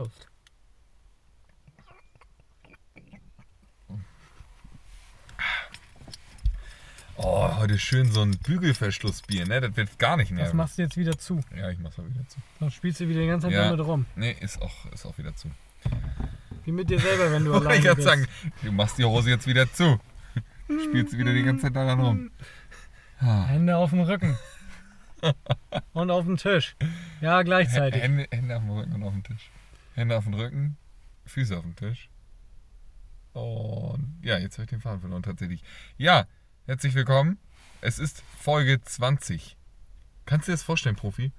Prost. Oh, heute schön so ein Bügelverschlussbier, ne? Das wird gar nicht Das nerven. machst du jetzt wieder zu. Ja, ich mach's mal wieder zu. Dann spielst du wieder die ganze Zeit Ja. damit rum. Nee, ist auch, ist auch wieder zu. Wie mit dir selber, wenn du alleine ich bist. sagen, du machst die Hose jetzt wieder zu. Spielst wieder die ganze Zeit daran rum. Ah. Hände auf dem Rücken. und auf dem Tisch. Ja, gleichzeitig. Hände, Hände auf dem Rücken und auf dem Tisch. Hände auf dem Rücken, Füße auf dem Tisch. Und ja, jetzt habe ich den Faden verloren tatsächlich. Ja, herzlich willkommen. Es ist Folge 20. Kannst du dir das vorstellen, Profi?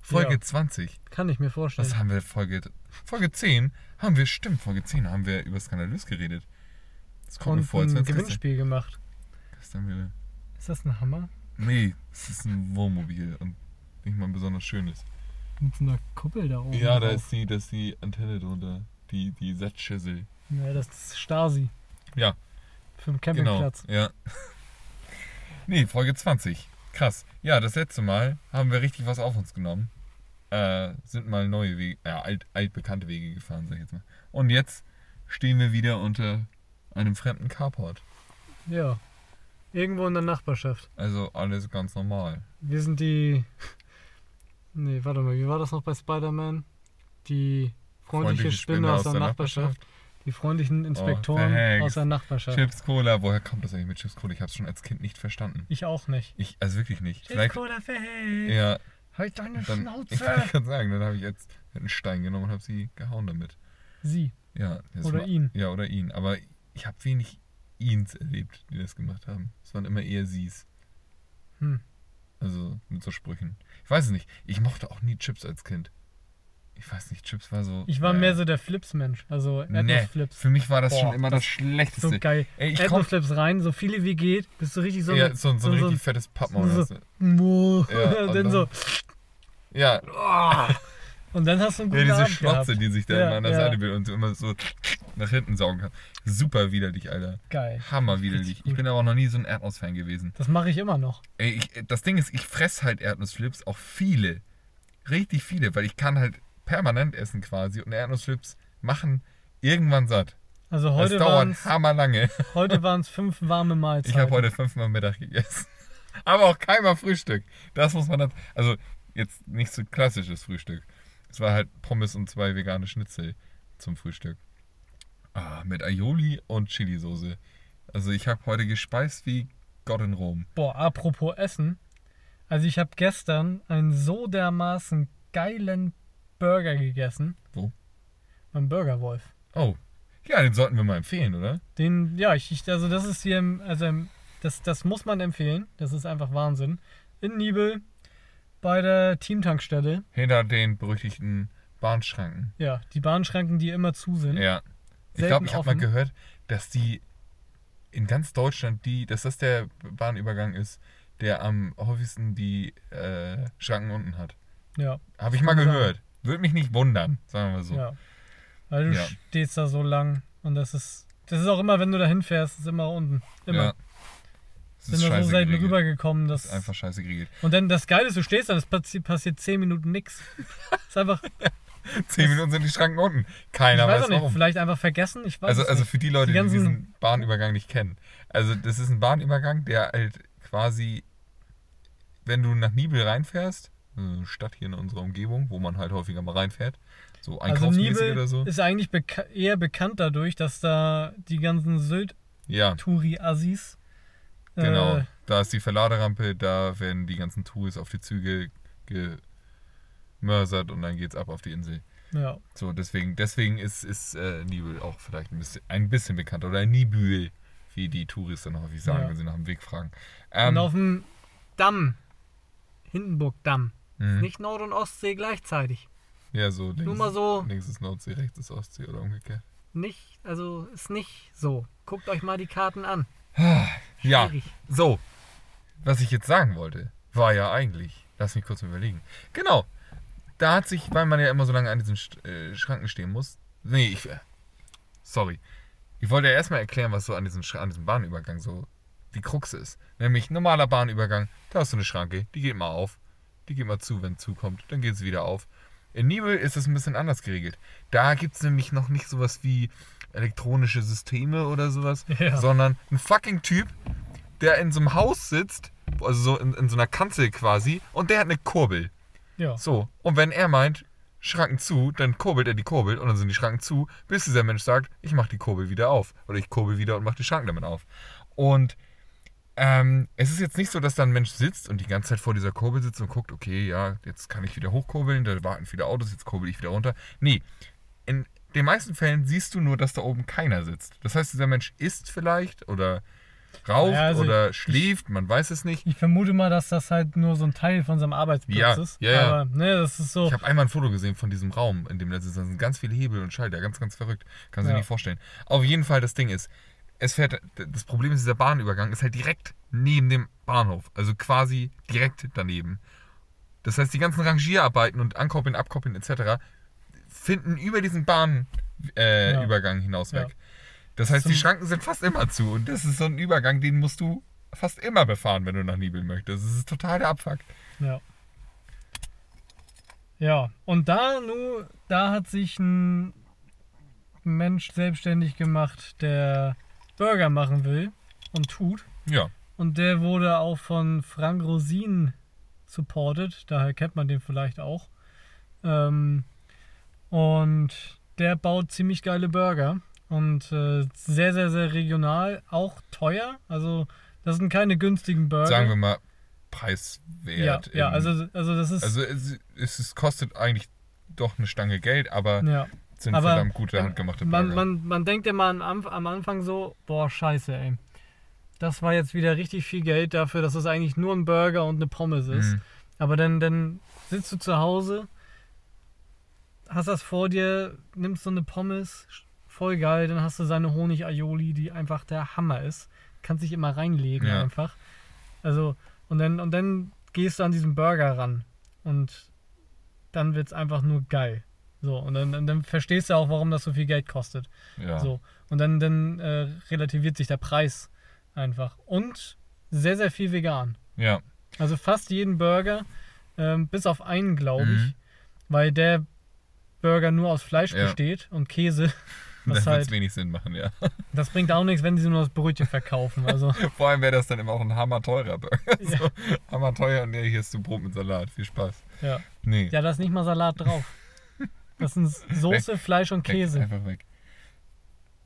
Folge Ja. 20. Kann ich mir vorstellen. Was haben wir Folge Folge 10? Haben wir, stimmt, Folge 10 haben wir über Skandalös geredet. Das kommt mir und vor, als ein Gewinnspiel gemacht. gestern wieder. Ist das ein Hammer? Nee, es ist ein Wohnmobil und nicht mal ein besonders schönes. Mit so einer Kuppel da oben. Ja, da drauf. ist die, da ist die Antenne drunter. Die, die Satzschüssel. Ja, das ist Stasi. Ja, Für den genau. Campingplatz. Ja. nee, Folge 20. Krass. Ja, das letzte Mal haben wir richtig was auf uns genommen. Äh, sind mal neue Wege, ja, alt, altbekannte Wege gefahren, sag ich jetzt mal. Und jetzt stehen wir wieder unter einem fremden Carport. Ja. Irgendwo in der Nachbarschaft. Also alles ganz normal. Wir sind die. Nee, warte mal, wie war das noch bei Spider-Man? Die freundliche, Spinne, aus der, Nachbarschaft. Die freundlichen Inspektoren verhext. aus der Nachbarschaft. Chips Cola, woher kommt das eigentlich mit Chips Cola? Ich hab's schon als Kind nicht verstanden. Ich auch nicht. Ich, also wirklich nicht. Chips Cola verhält. ja, Halt deine dann, ich Schnauze. kann sagen, dann habe ich jetzt einen Stein genommen und habe sie gehauen damit. Sie. Ja, Oder war- ihn. Ja, oder ihn. Aber ich habe wenig ihns erlebt, die das gemacht haben. Es waren immer eher sie's. Hm. Also mit so Sprüchen. Ich weiß es nicht. Ich mochte auch nie Chips als Kind. Ich weiß nicht, Chips war so. Ich war äh, mehr so der Flips-Mensch. Also Nee, Erdnussflips. für mich war das Boah, schon immer das, das Schlechteste. So geil. Ey, Erdnussflips rein, so viele wie geht. Bist du richtig so. ja, eine- so, so, ein richtig fettes Pappmaul. so-. Mo. Ja, und dann so. Ja, Oh. Und dann hast du einen ja guten diese Abend Schlotze, gehabt. die sich da Ja, immer an der ja. Seite will und so immer so nach hinten saugen kann. Super widerlich, Alter. Geil. Hammer widerlich. Ich bin aber auch noch nie so ein Erdnuss-Fan gewesen. Das mache ich immer noch. Ey, ich, das Ding ist, ich fress halt Erdnussflips, auch viele. Richtig viele, weil ich kann halt permanent essen quasi und Erdnussflips machen irgendwann satt. Also Das heute dauert waren es hammerlange. heute waren's fünf warme Mahlzeiten. Ich habe heute fünfmal Mittag gegessen. Aber auch keinmal Frühstück. Das muss man dann. Also, jetzt nicht so klassisches Frühstück. Es war halt Pommes und zwei vegane Schnitzel zum Frühstück. Ah, mit Aioli und Chili-Soße. Also, ich habe heute gespeist wie Gott in Rom. Boah, apropos Essen. Also ich habe gestern einen so dermaßen geilen Burger gegessen. Wo? Beim Burgerwolf. Oh. Ja, den sollten wir mal empfehlen, oder? Den, ja, ich, ich also das ist hier, im- also im- das, das muss man empfehlen. Das ist einfach Wahnsinn. In Nibel bei der Teamtankstelle. Hinter den berüchtigten Bahnschranken. Ja, die Bahnschranken, die immer zu sind. Ja. Ich glaube, ich habe mal gehört, dass die in ganz Deutschland, die, dass das der Bahnübergang ist, der am häufigsten die äh, Schranken unten hat. Ja, Habe ich mal Kann sein. gehört. Würde mich nicht wundern, sagen wir so. ja. Weil du Ja. stehst da so lang und das ist, das ist auch immer, wenn du da hinfährst, ist immer unten. Immer. Ja. Ist da so selten rübergekommen, Das dass. ist einfach scheiße geregelt. Und dann das Geile ist, du stehst da, es passi passiert 10 Minuten nix. ist einfach, Zehn Minuten sind die Schranken unten. Keiner ich weiß weiß auch nicht, warum. vielleicht einfach vergessen. Ich weiß Also, also für die Leute, Die die, diesen Bahnübergang nicht kennen. Also das ist ein Bahnübergang, der halt quasi, wenn du nach Nibel reinfährst, eine Stadt hier in unserer Umgebung, wo man halt häufiger mal reinfährt, so Also einkaufsmäßig Nibel oder so. ist eigentlich beka eher bekannt dadurch, dass da die ganzen Ja, Sylt-Touri-Assis genau. äh, Da ist die Verladerampe, da werden die ganzen Touris auf die Züge gemörsert und dann geht's ab auf die Insel. ja, So, deswegen, deswegen ist, ist äh, Nibel auch vielleicht ein bisschen, ein bisschen bekannter. Oder Nibül, wie die Touristen häufig sagen, Ja. wenn sie nach dem Weg fragen. und Ähm, auf dem Damm, Hindenburg-Damm, mhm. nicht Nord- und Ostsee gleichzeitig. Ja, so links, Nur mal so, links ist Nordsee, rechts ist Ostsee oder umgekehrt. nicht, also ist nicht so. Guckt euch mal die Karten an. Ja, Schwierig. so. Was ich jetzt sagen wollte, war ja eigentlich, lass mich kurz mal überlegen. Genau, da hat sich, weil man ja immer so lange an diesen äh, Schranken stehen muss. Nee, ich. Äh, sorry. Ich wollte ja erstmal erklären, was so an, diesen, an diesem Bahnübergang so die Krux ist. Nämlich normaler Bahnübergang, da hast du eine Schranke, die geht mal auf, die geht mal zu, wenn Zug kommt, dann geht sie wieder auf. In Nibel ist es ein bisschen anders geregelt. Da gibt es nämlich noch nicht sowas wie elektronische Systeme oder sowas, ja. sondern ein fucking Typ, der in so einem Haus sitzt, also so in, in so einer Kanzel quasi, und der hat eine Kurbel. Ja. So, und wenn er meint, Schranken zu, dann kurbelt er die Kurbel und dann sind die Schranken zu, bis dieser Mensch sagt, ich mache die Kurbel wieder auf. Oder ich kurbel wieder und mache die Schranken damit auf. Und ähm, es ist jetzt nicht so, dass da ein Mensch sitzt und die ganze Zeit vor dieser Kurbel sitzt und guckt, okay, ja, jetzt kann ich wieder hochkurbeln, da warten viele Autos, jetzt kurbel ich wieder runter. Nee, in den meisten Fällen siehst du nur, dass da oben keiner sitzt. Das heißt, dieser Mensch isst vielleicht oder raucht ja, also oder schläft, man weiß es nicht. Ich vermute mal, dass das halt nur so ein Teil von seinem Arbeitsplatz ja, ist. Ja, ja. Aber ne, das ist so. Ich habe einmal ein Foto gesehen von diesem Raum, in dem da sind ganz viele Hebel und Schalter, ganz, ganz verrückt. Kann sich ja. nicht vorstellen. Auf jeden Fall, das Ding ist, es fährt, das Problem ist, dieser Bahnübergang ist halt direkt neben dem Bahnhof. Also quasi direkt daneben. Das heißt, die ganzen Rangierarbeiten und Ankoppeln, Abkoppeln etc. finden über diesen Bahnübergang äh, hinaus weg. Das heißt, die Schranken sind fast immer zu. Und das ist so ein Übergang, den musst du fast immer befahren, wenn du nach Nibel möchtest. Das ist total der Abfuck. Ja. Ja, und da, nu, da hat sich ein Mensch selbstständig gemacht, der Burger machen will und tut. Ja. Und der wurde auch von Frank Rosin supported, daher kennt man den vielleicht auch. Ähm, und der baut ziemlich geile Burger und äh, sehr, sehr, sehr regional, auch teuer. Also das sind keine günstigen Burger. Sagen wir mal preiswert. Ja, ja also, also das ist... Also es, es kostet eigentlich doch eine Stange Geld, aber ja. sind aber verdammt gute handgemachte Burger. Man, man, man denkt ja mal am, am Anfang so, boah, scheiße, ey. Das war jetzt wieder richtig viel Geld dafür, dass es eigentlich nur ein Burger und eine Pommes ist. Mhm. Aber dann, dann sitzt du zu Hause, hast das vor dir, nimmst so eine Pommes, voll geil. Dann hast du seine Honig-Aioli, die einfach der Hammer ist. Kannst dich immer reinlegen ja. einfach. Also, und dann, und dann gehst du an diesen Burger ran. Und dann wird es einfach nur geil. So, und dann, und dann verstehst du auch, warum das so viel Geld kostet. Ja. So. Und dann, dann äh, relativiert sich der Preis einfach. Und sehr, sehr viel vegan. Ja. Also fast jeden Burger, ähm, bis auf einen, glaube mhm. ich, weil der Burger nur aus Fleisch ja. besteht und Käse. Das wird halt, wenig Sinn machen, ja. Das bringt auch nichts, wenn sie nur das Brötchen verkaufen. Also. Vor allem wäre das dann immer auch ein hammerteurer Burger. Ja. So, hammerteuer und ja, hier ist du Brot mit Salat. Viel Spaß. Ja. Nee. Ja, da ist nicht mal Salat drauf. Das sind Soße, weg. Fleisch und Käse. Weg. Einfach weg.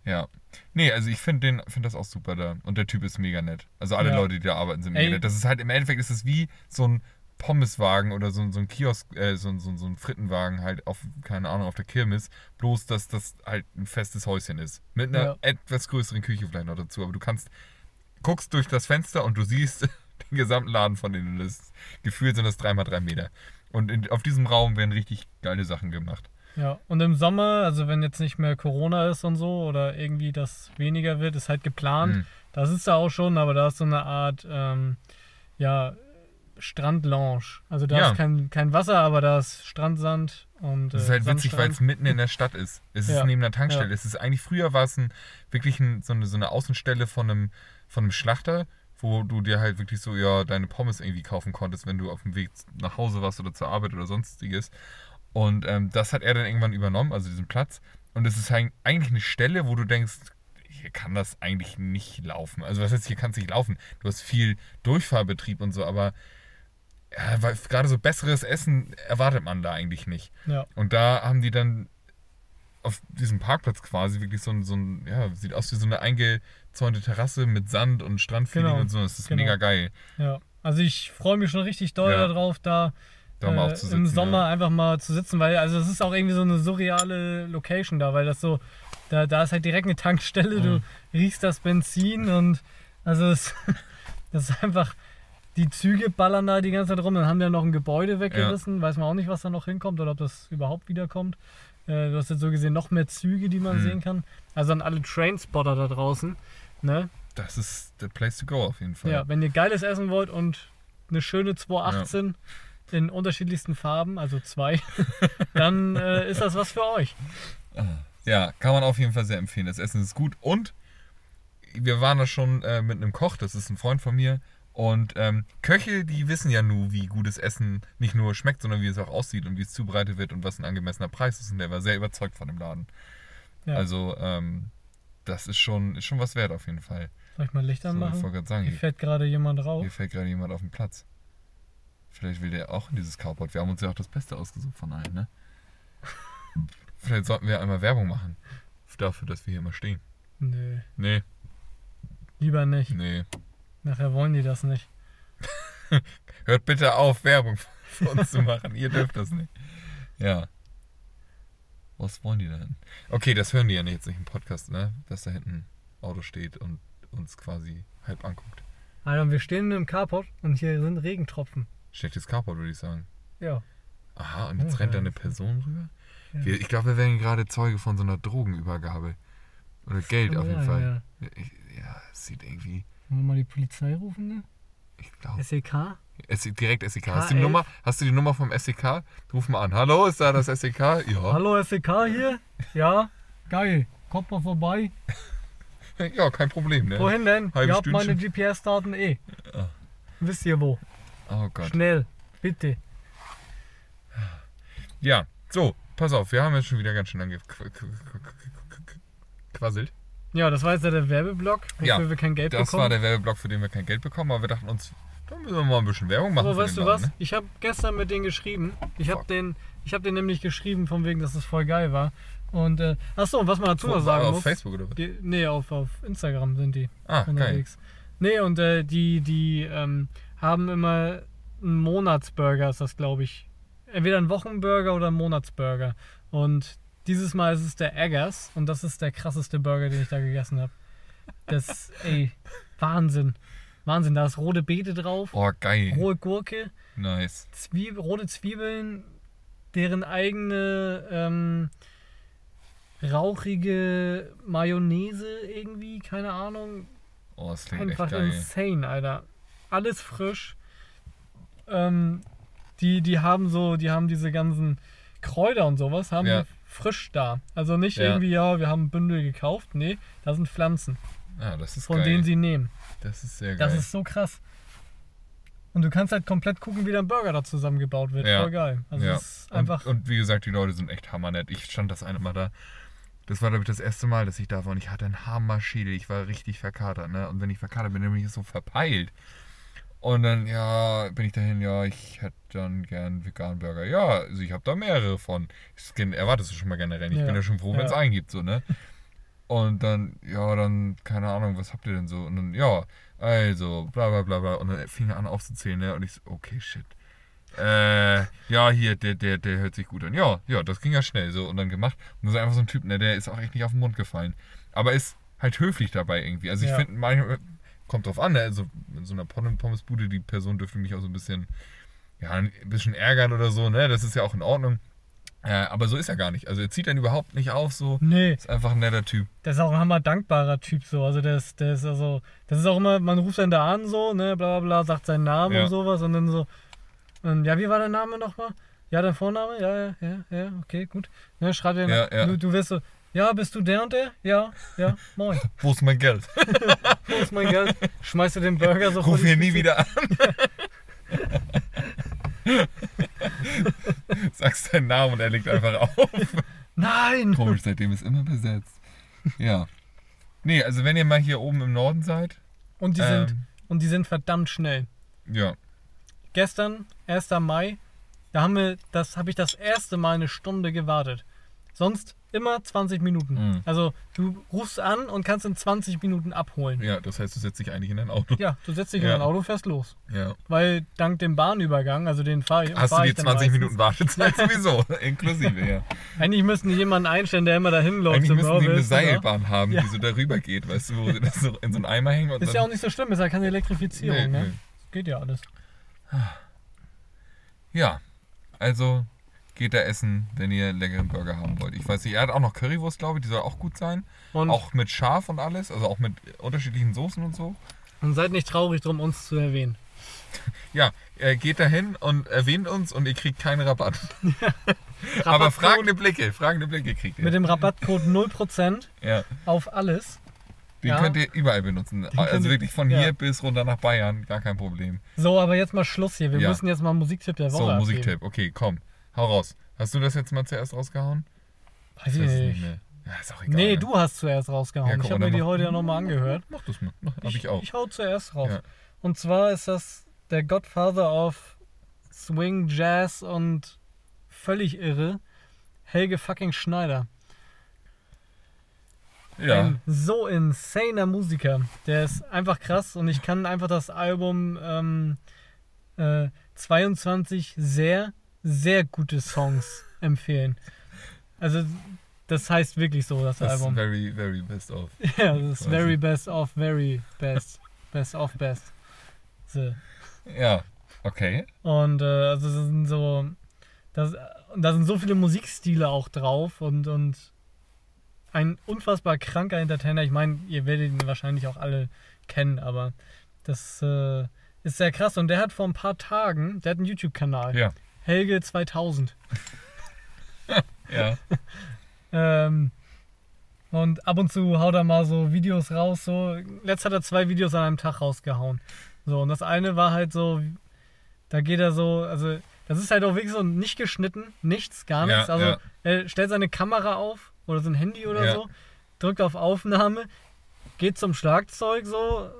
Ja. Nee, also ich finde find das auch super da. Und der Typ ist mega nett. Also alle ja. Leute, die da arbeiten, sind mega Ey. nett. Das ist halt, im Endeffekt ist es wie so ein Pommeswagen oder so, so ein Kiosk, äh, so, so, so ein Frittenwagen halt auf, keine Ahnung, auf der Kirmes. Bloß, dass das halt ein festes Häuschen ist. Mit einer ja. etwas größeren Küche vielleicht noch dazu. Aber du kannst, guckst durch das Fenster und du siehst den gesamten Laden von denen. Das, gefühlt sind das 3x3 Meter. Und in, auf diesem Raum werden richtig geile Sachen gemacht. Ja, und im Sommer, also wenn jetzt nicht mehr Corona ist und so oder irgendwie das weniger wird, ist halt geplant. Mhm. Da sitzt er auch schon, aber da ist so eine Art, ähm, ja, Strandlounge. Also da ja. ist kein, kein Wasser, aber da ist Strandsand und. Das ist halt Sandstrand. witzig, weil es mitten in der Stadt ist. Es ja. ist neben der Tankstelle. Ja. Es ist eigentlich früher war es ein, wirklich ein, so, eine, so eine Außenstelle von einem, von einem Schlachter, wo du dir halt wirklich so ja deine Pommes irgendwie kaufen konntest, wenn du auf dem Weg nach Hause warst oder zur Arbeit oder sonstiges. Und ähm, das hat er dann irgendwann übernommen, also diesen Platz. Und es ist eigentlich eine Stelle, wo du denkst, hier kann das eigentlich nicht laufen. Also was heißt, hier kann es nicht laufen. Du hast viel Durchfahrbetrieb und so, aber ja, weil gerade so besseres Essen erwartet man da eigentlich nicht. Ja. Und da haben die dann auf diesem Parkplatz quasi wirklich so ein, so ein ja, sieht aus wie so eine eingezäunte Terrasse mit Sand und Strandfeeling genau. und so. Das ist genau. mega geil. Ja, also ich freue mich schon richtig doll ja. darauf, da äh, sitzen, im Sommer ja. einfach mal zu sitzen, weil also es ist auch irgendwie so eine surreale Location da, weil das so, da, da ist halt direkt eine Tankstelle, mhm. du riechst das Benzin und also es, das ist einfach, die Züge ballern da die ganze Zeit rum. Dann haben wir noch ein Gebäude weggerissen. Ja. Weiß man auch nicht, was da noch hinkommt oder ob das überhaupt wiederkommt. Äh, du hast jetzt so gesehen noch mehr Züge, die man hm. sehen kann. Also an alle Trainspotter da draußen. Ne? Das ist der Place to go auf jeden Fall. Ja, wenn ihr geiles essen wollt und eine schöne 218 ja. in unterschiedlichsten Farben, also zwei, dann äh, ist das was für euch. Ja, kann man auf jeden Fall sehr empfehlen. Das Essen ist gut und wir waren da schon äh, mit einem Koch, das ist ein Freund von mir Und ähm, Köche, die wissen ja nur, wie gutes Essen nicht nur schmeckt, sondern wie es auch aussieht und wie es zubereitet wird und was ein angemessener Preis ist. Und der war sehr überzeugt von dem Laden. Ja. Also, ähm, das ist schon, ist schon was wert auf jeden Fall. Soll ich mal Licht So, ich anmachen? wollte gerade sagen, Hier hier, fährt gerade jemand rauf. hier fällt gerade jemand auf den Platz. Vielleicht will der auch in dieses Carport. Wir haben uns ja auch das Beste ausgesucht von allen, ne? Vielleicht sollten wir einmal Werbung machen. Dafür, dass wir hier immer stehen. Nö, Nee, lieber nicht. nee. Nachher wollen die das nicht. Hört bitte auf, Werbung für uns zu machen. Ihr dürft das nicht. Ja. Was wollen die denn? Okay, das hören die ja jetzt nicht im Podcast, ne? Dass da hinten ein Auto steht und uns quasi halb anguckt. Alter, wir stehen im Carport und hier sind Regentropfen. Schlechtes Carport, würde ich sagen. Ja. Aha, und jetzt Oh, rennt da ja. eine Person rüber? Ja. Wir, ich glaube, wir werden gerade Zeuge von so einer Drogenübergabe. Oder Geld auf jeden sein, Fall. Ja. Ja, es sieht irgendwie. Wollen wir mal die Polizei rufen, ne? Ich glaube. SEK? Direkt SEK. Hast du, die K11? Nummer, hast du die Nummer vom SEK? Ruf mal an. Hallo, ist da das SEK? Ja. Hallo SEK hier? Ja? Geil. Kommt mal vorbei. Ja, kein Problem, ne? Wohin denn? Halbes ihr habt meine. GPS-Daten eh. Ah. Wisst ihr wo? Oh Gott. Schnell. Bitte. Ja, so, pass auf, wir haben jetzt schon wieder ganz schön lange qu- Ja, das war jetzt ja der Werbeblock, wofür Ja, wir kein Geld Das bekommen. war der Werbeblock, für den wir kein Geld bekommen, aber wir dachten uns, da müssen wir mal ein bisschen Werbung machen. Aber weißt du was? Laden, Ich habe gestern mit denen geschrieben. Ich habe den, ich habe den nämlich geschrieben, von wegen, dass es voll geil war. Und äh, achso, und was man dazu Ne? noch Auf, sagen auf muss. Facebook oder was? Die, nee, auf, auf Instagram sind die Ah, geil. unterwegs. Nee, und äh, die, die ähm, haben immer einen Monatsburger, ist das, glaube ich. Entweder ein Wochenburger oder ein Monatsburger. Und dieses Mal ist es der Eggers und das ist der krasseste Burger, den ich da gegessen habe. Das, ey, Wahnsinn. Wahnsinn, da ist rote Beete drauf, Oh, geil. rohe Gurke, Nice. Zwieb rote Zwiebeln, deren eigene ähm, rauchige Mayonnaise irgendwie, keine Ahnung. Oh, das klingt Einfach echt geil. insane, Alter. Alles frisch. Ähm, die, die haben so, die haben diese ganzen Kräuter und sowas, haben Ja. Frisch da. Also nicht Ja. irgendwie, ja, wir haben ein Bündel gekauft. Nee, da sind Pflanzen, Ah, das ist von geil. denen sie nehmen. das ist sehr geil. Das ist so krass. Und du kannst halt komplett gucken, wie dein Burger da zusammengebaut wird. Ja. Voll geil. Also ja. ist einfach. Und, und wie gesagt, die Leute sind echt hammernett. Ich stand das eine Mal da. Das war, glaube ich, das erste Mal, dass ich da war und ich hatte einen Hammer-Schädel. Ich war richtig verkatert, ne? Und wenn ich verkatert bin, dann bin ich so verpeilt. Und dann, ja, bin ich dahin, ja, ich hätte dann gern veganen Burger. Ja, also ich habe da mehrere von. Erwartest du schon mal generell. Ich Ja. bin ja schon froh, wenn es Ja. einen gibt, so, ne? Und dann, ja, dann, keine Ahnung, was habt ihr denn so? Und dann, ja, also, bla bla bla bla. Und dann fing er an aufzuzählen, ne? Und ich so, okay, shit. Äh, ja, hier, der, der, der hört sich gut an. Ja, ja, das ging ja schnell so und dann gemacht. Und das ist einfach so ein Typ, ne, der ist auch echt nicht auf den Mund gefallen. Aber ist halt höflich dabei irgendwie. Also ich Ja. finde, manchmal kommt drauf an, ne? Also in so einer Pom- Pommesbude, die Person dürfte mich auch so ein bisschen, ja, ein bisschen ärgern oder so, ne? Das ist ja auch in Ordnung. Äh, aber so ist er gar nicht. Also er zieht dann überhaupt nicht auf, so. Nee, Ist einfach ein netter Typ. der ist auch ein hammer dankbarer Typ so. Also der ist, der ist also, das ist auch immer, man ruft dann da an so, ne, bla bla bla, sagt seinen Namen Ja. und sowas und dann so, ähm, ja, wie war der Name nochmal? Ja, dein Vorname? Ja, ja, ja, ja, okay, gut. Ne, schreibt er, Ja, ja. Du, du wirst so, ja, bist du der und der? Ja, ja, moin. Wo ist mein Geld? Wo ist mein Geld? Schmeißt du den Burger so Ruf hier nie wieder an. Sagst deinen Namen und er legt einfach auf. Nein! Komisch, seitdem ist immer besetzt. Ja. Nee, also wenn ihr mal hier oben im Norden seid, Und die sind, ähm, und die sind verdammt schnell. ja. Gestern, 1. Mai, da haben wir, das habe ich das erste Mal eine Stunde gewartet. Sonst immer 20 Minuten. Mhm. Also du rufst an und kannst in 20 Minuten abholen. Ja, das heißt, du setzt dich eigentlich in dein Auto. Ja, du setzt dich Ja. in dein Auto, fährst los. Ja. Weil dank dem Bahnübergang, also den fahre ich. Hast fahr du die dann 20 meistens. Minuten Wartezeit sowieso, inklusive, ja. Eigentlich müssten die jemanden einstellen, der immer dahin läuft. Eigentlich müssen die eine oder? Seilbahn haben, Ja. die so darüber geht, weißt du, wo sie das so in so einen Eimer hängen Ist ja auch nicht so schlimm, ist ja keine Elektrifizierung, Nee, ne? nee. Geht ja alles. Ja, also geht da essen, wenn ihr einen längeren Burger haben wollt. Ich weiß nicht, er hat auch noch Currywurst, glaube ich, die soll auch gut sein. Und, Auch mit Schaf und alles, also auch mit unterschiedlichen Soßen und so. und seid nicht traurig drum, uns zu erwähnen. Ja, er geht dahin und erwähnt uns und ihr kriegt keinen Rabatt. Aber fragende Blicke, fragende Blicke kriegt ihr. Mit dem Rabattcode 0% ja, auf alles. Den Ja. könnt ihr überall benutzen. könnt also wirklich von ja. hier bis runter nach Bayern, gar kein Problem. So, aber jetzt mal Schluss hier. Wir Ja. müssen jetzt mal Musiktipp der Woche So. Musiktipp. Okay, komm. Hau raus. Hast du das jetzt mal zuerst rausgehauen? Weiß ich nicht. mehr. Ja, ist auch egal. Nee, ne? du hast zuerst rausgehauen. Ja, komm, ich habe mir die heute ja nochmal angehört. Mach das mal. Mach, hab ich, auch. Ich hau zuerst raus. Ja. Und zwar ist das der Godfather of Swing, Jazz und völlig irre. Helge fucking Schneider. ja. Ein so insaner Musiker. Der ist einfach krass und ich kann einfach das Album ähm, äh, 22 sehr, sehr gute Songs empfehlen. Also, das heißt wirklich so, das, das ist Album. very, very best of. Ja, das ist very best of very best. Best of best. So. Ja, okay. Und äh, also das sind so. Das, und da sind so viele Musikstile auch drauf und, und ein unfassbar kranker Entertainer. Ich meine, ihr werdet ihn wahrscheinlich auch alle kennen, aber das äh, ist sehr krass. Und der hat vor ein paar Tagen, der hat einen YouTube-Kanal. Ja. Helge 2000. Ja. Ähm, und ab und zu haut er mal so Videos raus. So. Letzt hat er zwei Videos an einem Tag rausgehauen. So, und das eine war halt so, da geht er so, also das ist halt auch wirklich so nicht geschnitten, nichts, gar nichts. Ja, also ja. er stellt seine Kamera auf oder sein Handy oder Ja. so, drückt auf Aufnahme, geht zum Schlagzeug so,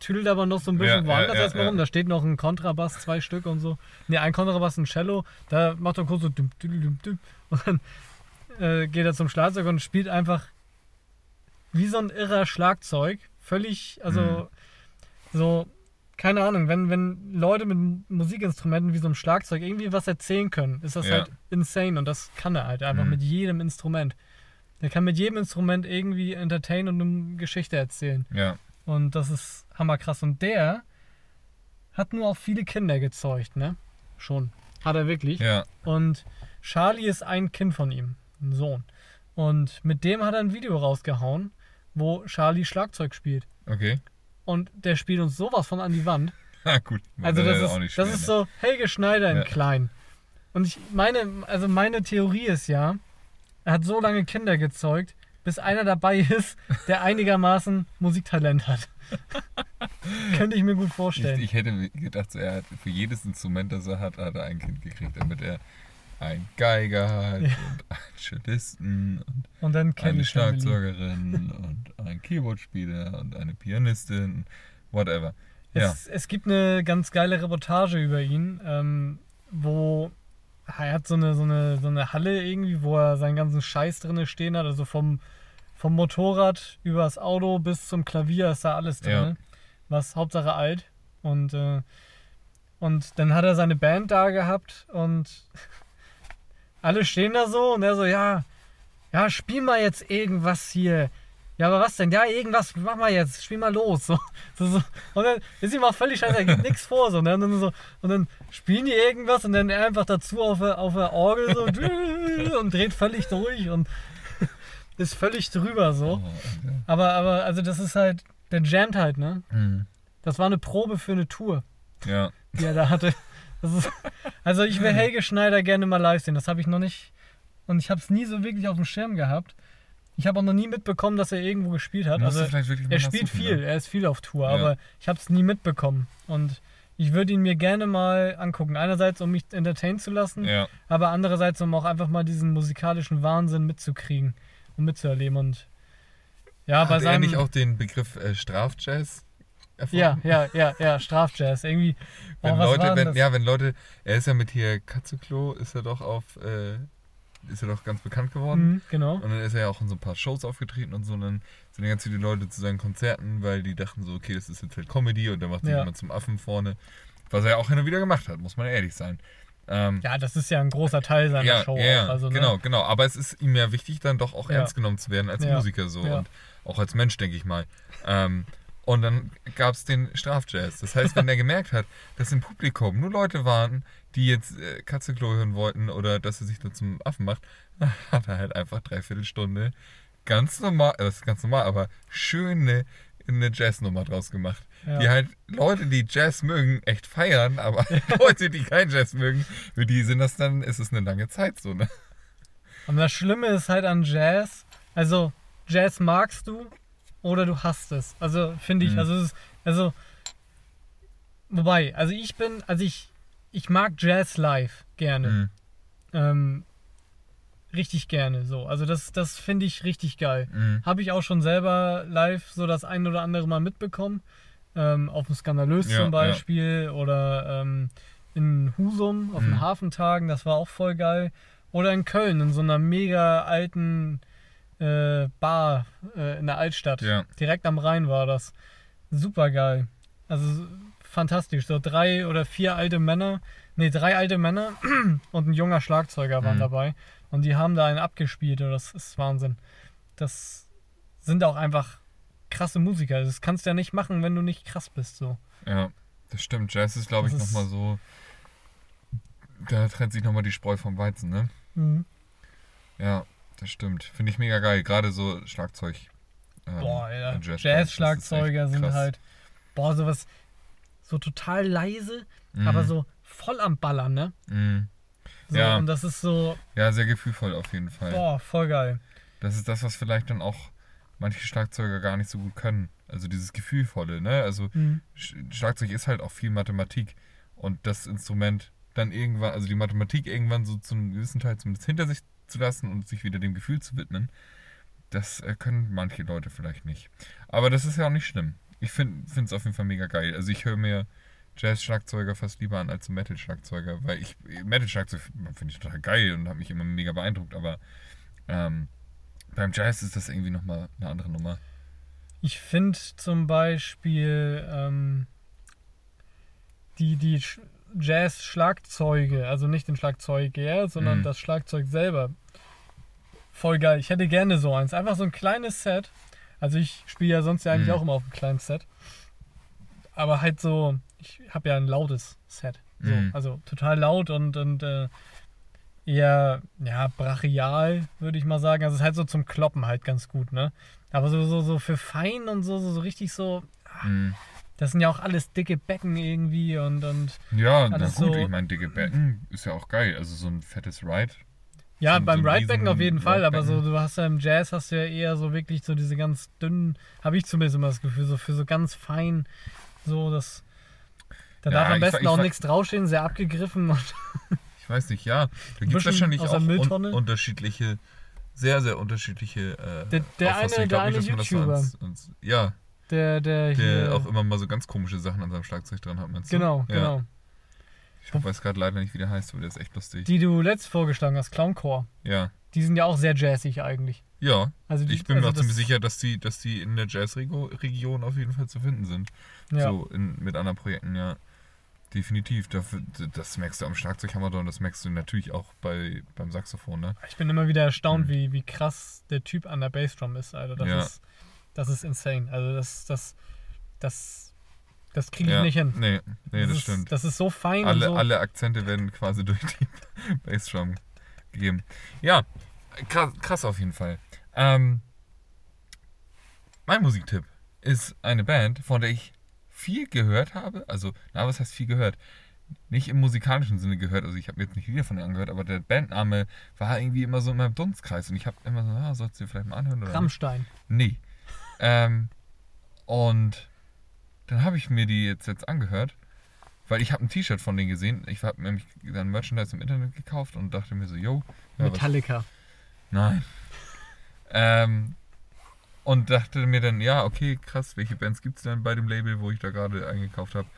tüdelt aber noch so ein bisschen Ja, woanders ja, erstmal rum. Da steht noch ein Kontrabass, zwei Stück und so. Ne, ein Kontrabass, ein Cello. Da macht er kurz so düm, düm, düm, düm. und dann äh, geht er zum Schlagzeug und spielt einfach wie so ein irrer Schlagzeug. Völlig, also Mhm. so, keine Ahnung, wenn, wenn Leute mit Musikinstrumenten wie so einem Schlagzeug irgendwie was erzählen können, ist das Ja. halt insane und das kann er halt einfach Mhm. mit jedem Instrument. Der kann mit jedem Instrument irgendwie entertainen und eine Geschichte erzählen. Ja. Und das ist hammerkrass. Und der hat nur auch viele Kinder gezeugt, ne? Schon. Hat er wirklich. Ja. Und Charlie ist ein Kind von ihm, ein Sohn. Und mit dem hat er ein Video rausgehauen, wo Charlie Schlagzeug spielt. Okay. Und der spielt uns sowas von an die Wand. Na gut. Also das ist, auch nicht das ist ne? so Helge Schneider in Ja. klein. Und ich meine, also meine Theorie ist ja, er hat so lange Kinder gezeugt, bis einer dabei ist, der einigermaßen Musiktalent hat. Könnte ich mir gut vorstellen. Ich, ich hätte gedacht, so, er hat für jedes Instrument, das er hat, hat er ein Kind gekriegt, damit er einen Geiger hat Ja. und einen Cellisten und Und dann eine. Schlagzeugerin und einen Keyboardspieler und eine Pianistin, whatever. Ja, Es, es gibt eine ganz geile Reportage über ihn, ähm, wo er hat so eine, so, eine, so eine Halle irgendwie, wo er seinen ganzen Scheiß drinne stehen hat, also vom, vom Motorrad über das Auto bis zum Klavier ist da alles drin. Ja. Was Hauptsache alt. Und, äh, und dann hat er seine Band da gehabt und alle stehen da so und er so, ja, ja, spiel mal jetzt irgendwas hier. Ja, aber was denn? Ja, irgendwas, mach mal jetzt, spiel mal los. So, so, so. Und dann ist ihm auch völlig scheiße, er gibt nichts vor. So, ne? und, dann so, und dann spielen die irgendwas und dann er einfach dazu auf der, auf der Orgel so und dreht völlig durch und ist völlig drüber so. Oh. Aber, aber, also das ist halt, der jammt halt, ne? Hm. Das war eine Probe für eine Tour, ja. die er da hatte. Ist, also ich will Helge Schneider gerne mal live sehen, das habe ich noch nicht und ich habe es nie so wirklich auf dem Schirm gehabt. Ich habe auch noch nie mitbekommen, dass er irgendwo gespielt hat. Musst Also er spielt viel, ne? er ist viel auf Tour, Ja. aber ich habe es nie mitbekommen. Und ich würde ihn mir gerne mal angucken. Einerseits, um mich entertainen zu lassen, Ja, aber andererseits, um auch einfach mal diesen musikalischen Wahnsinn mitzukriegen und mitzuerleben. Und ja, bei hat er seinem. nicht auch den Begriff äh, Strafjazz erfunden? ja, ja, ja, ja, Strafjazz. Irgendwie. Wenn oh, Leute, wenn, ja, wenn Leute, er ist ja mit hier Katzeklo, ist er doch auf, äh, ist er doch ganz bekannt geworden. Mhm, genau. Und dann ist er ja auch in so ein paar Shows aufgetreten und so. Und dann sind ganz viele Leute zu seinen Konzerten, weil die dachten so, okay, das ist jetzt halt Comedy und da macht sich Ja. jemand zum Affen vorne. Was er ja auch hin und wieder gemacht hat, muss man ehrlich sein. Ähm, Ja, das ist ja ein großer Teil seiner ja, Show. ja, auch. Also, ne? genau, genau. Aber es ist ihm ja wichtig, dann doch auch ernst genommen zu werden als. Musiker so und auch als Mensch, denke ich mal. Ähm, und dann gab es den Strafjazz. Das heißt, wenn er gemerkt hat, dass im Publikum nur Leute waren, die jetzt äh, Katzenklo hören wollten oder dass er sich da zum Affen macht, hat er halt einfach dreiviertel Stunde ganz normal, äh, das ist ganz normal, aber schöne eine Jazznummer draus gemacht. Ja. Die halt Leute, die Jazz mögen, echt feiern, aber Leute, die kein Jazz mögen, für die sind das dann, ist es eine lange Zeit so, ne? Und das Schlimme ist halt an Jazz, also Jazz magst du, oder du hast es. Also finde ich, Mhm. also es ist, also wobei, also ich bin, also ich, ich mag Jazz live gerne. Mhm. Ähm, richtig gerne so. Also das, das finde ich richtig geil. Mhm. Habe ich auch schon selber live so das ein oder andere Mal mitbekommen. Ähm, auf dem Skandalös Ja, zum ja. Beispiel oder ähm, in Husum auf den Mhm. Hafentagen, das war auch voll geil. Oder in Köln in so einer mega alten äh, Bar äh, in der Altstadt. Ja. Direkt am Rhein war das. Super geil. Also fantastisch. So drei oder vier alte Männer, nee, drei alte Männer und ein junger Schlagzeuger waren Mhm. dabei. Und die haben da einen abgespielt. und Das ist Wahnsinn. Das sind auch einfach krasse Musiker. Das kannst du ja nicht machen, wenn du nicht krass bist. So. Ja, das stimmt. Jazz ist, glaube ich, nochmal so. Da trennt sich nochmal die Spreu vom Weizen, ne? Mhm. Ja, das stimmt. Finde ich mega geil. Gerade so Schlagzeug. ähm, Boah, ja. Jazz-Schlagzeuger echt sind halt, boah, sowas, so total leise, Mhm. aber so voll am Ballern, ne? Mhm. So, Ja. Und das ist so, Ja, sehr gefühlvoll auf jeden Fall. boah, voll geil. Das ist das, was vielleicht dann auch manche Schlagzeuger gar nicht so gut können. Also dieses Gefühlvolle, ne? Also Mhm. Sch- Schlagzeug ist halt auch viel Mathematik und das Instrument dann irgendwann, also die Mathematik irgendwann so zu einem gewissen Teil zumindest hinter sich zu lassen und sich wieder dem Gefühl zu widmen, das äh, können manche Leute vielleicht nicht. Aber das ist ja auch nicht schlimm. Ich finde es auf jeden Fall mega geil. Also ich höre mir Jazz-Schlagzeuger fast lieber an als Metal-Schlagzeuger, weil ich Metal-Schlagzeug finde ich total geil und habe mich immer mega beeindruckt, aber ähm, beim Jazz ist das irgendwie nochmal eine andere Nummer. Ich finde zum Beispiel ähm, die, die Sch- Jazz-Schlagzeuge, also nicht den Schlagzeuger, sondern Mhm. das Schlagzeug selber, voll geil. Ich hätte gerne so eins. Einfach so ein kleines Set. Also ich spiele ja sonst ja eigentlich Mhm. auch immer auf einem kleinen Set. Aber halt so, ich habe ja ein lautes Set. So, Mhm. Also total laut und, und äh, eher ja, brachial, würde ich mal sagen. Also es ist halt so zum Kloppen halt ganz gut, ne? Aber so, so, so für fein und so, so, so richtig so, Mhm. das sind ja auch alles dicke Becken irgendwie und, und Ja, na gut, so- ich meine, dicke Becken ist ja auch geil. Also so ein fettes Ride. Ja, So- beim so ein Ridebecken auf jeden Fall, aber so, Ridebecken. du hast ja im Jazz hast du ja eher so wirklich so diese ganz dünnen, habe ich zumindest immer das Gefühl, so für so ganz fein, so das, da Ja, darf am besten ich auch nichts draufstehen, sehr abgegriffen und Ich weiß nicht, ja. Da gibt es wahrscheinlich auch un unterschiedliche, sehr, sehr unterschiedliche äh, Der- der eine- der nicht, eine YouTuber. ans, ans, Ja, der, der, der hier, auch immer mal so ganz komische Sachen an seinem Schlagzeug dran hat, meinst du? genau, ja. genau, Ich weiß gerade leider nicht, wie der heißt, aber der ist echt lustig. die du letzt vorgeschlagen hast, Clowncore, ja. die sind ja auch sehr jazzig eigentlich. Ja, Also die, ich bin mir also auch ziemlich das- sicher, dass die, dass die in der Jazz-Region auf jeden Fall zu finden sind. Ja. So in, mit anderen Projekten, ja. Definitiv. Dafür, das merkst du am Schlagzeughammer und das merkst du natürlich auch bei, beim Saxophon, ne? Ich bin immer wieder erstaunt, Mhm. wie, wie krass der Typ an der Bassdrum ist, Alter. Das Ja. ist das ist insane. Also das das das das kriege ich ja. nicht hin. Nee, nee, das, ist, stimmt. Das ist so fein alle, so. alle Akzente werden quasi durch die Bassdrum gegeben. Ja, krass, krass auf jeden Fall. Ähm, mein Musiktipp ist eine Band, von der ich viel gehört habe. Also, na, was heißt viel gehört? Nicht im musikalischen Sinne gehört, also ich habe jetzt nicht wieder von ihr angehört, aber der Bandname war irgendwie immer so in meinem Dunstkreis und ich habe immer so, ah, sollst du dir vielleicht mal anhören oder nicht? Rammstein. Nee. Ähm, und dann habe ich mir die jetzt, jetzt angehört, weil ich habe ein T-Shirt von denen gesehen. Ich habe nämlich dann Merchandise im Internet gekauft und dachte mir so, yo, ja, was, Metallica. nein. Ähm, und dachte mir dann, ja, okay, krass, welche Bands gibt es denn bei dem Label, wo ich da gerade eingekauft habe?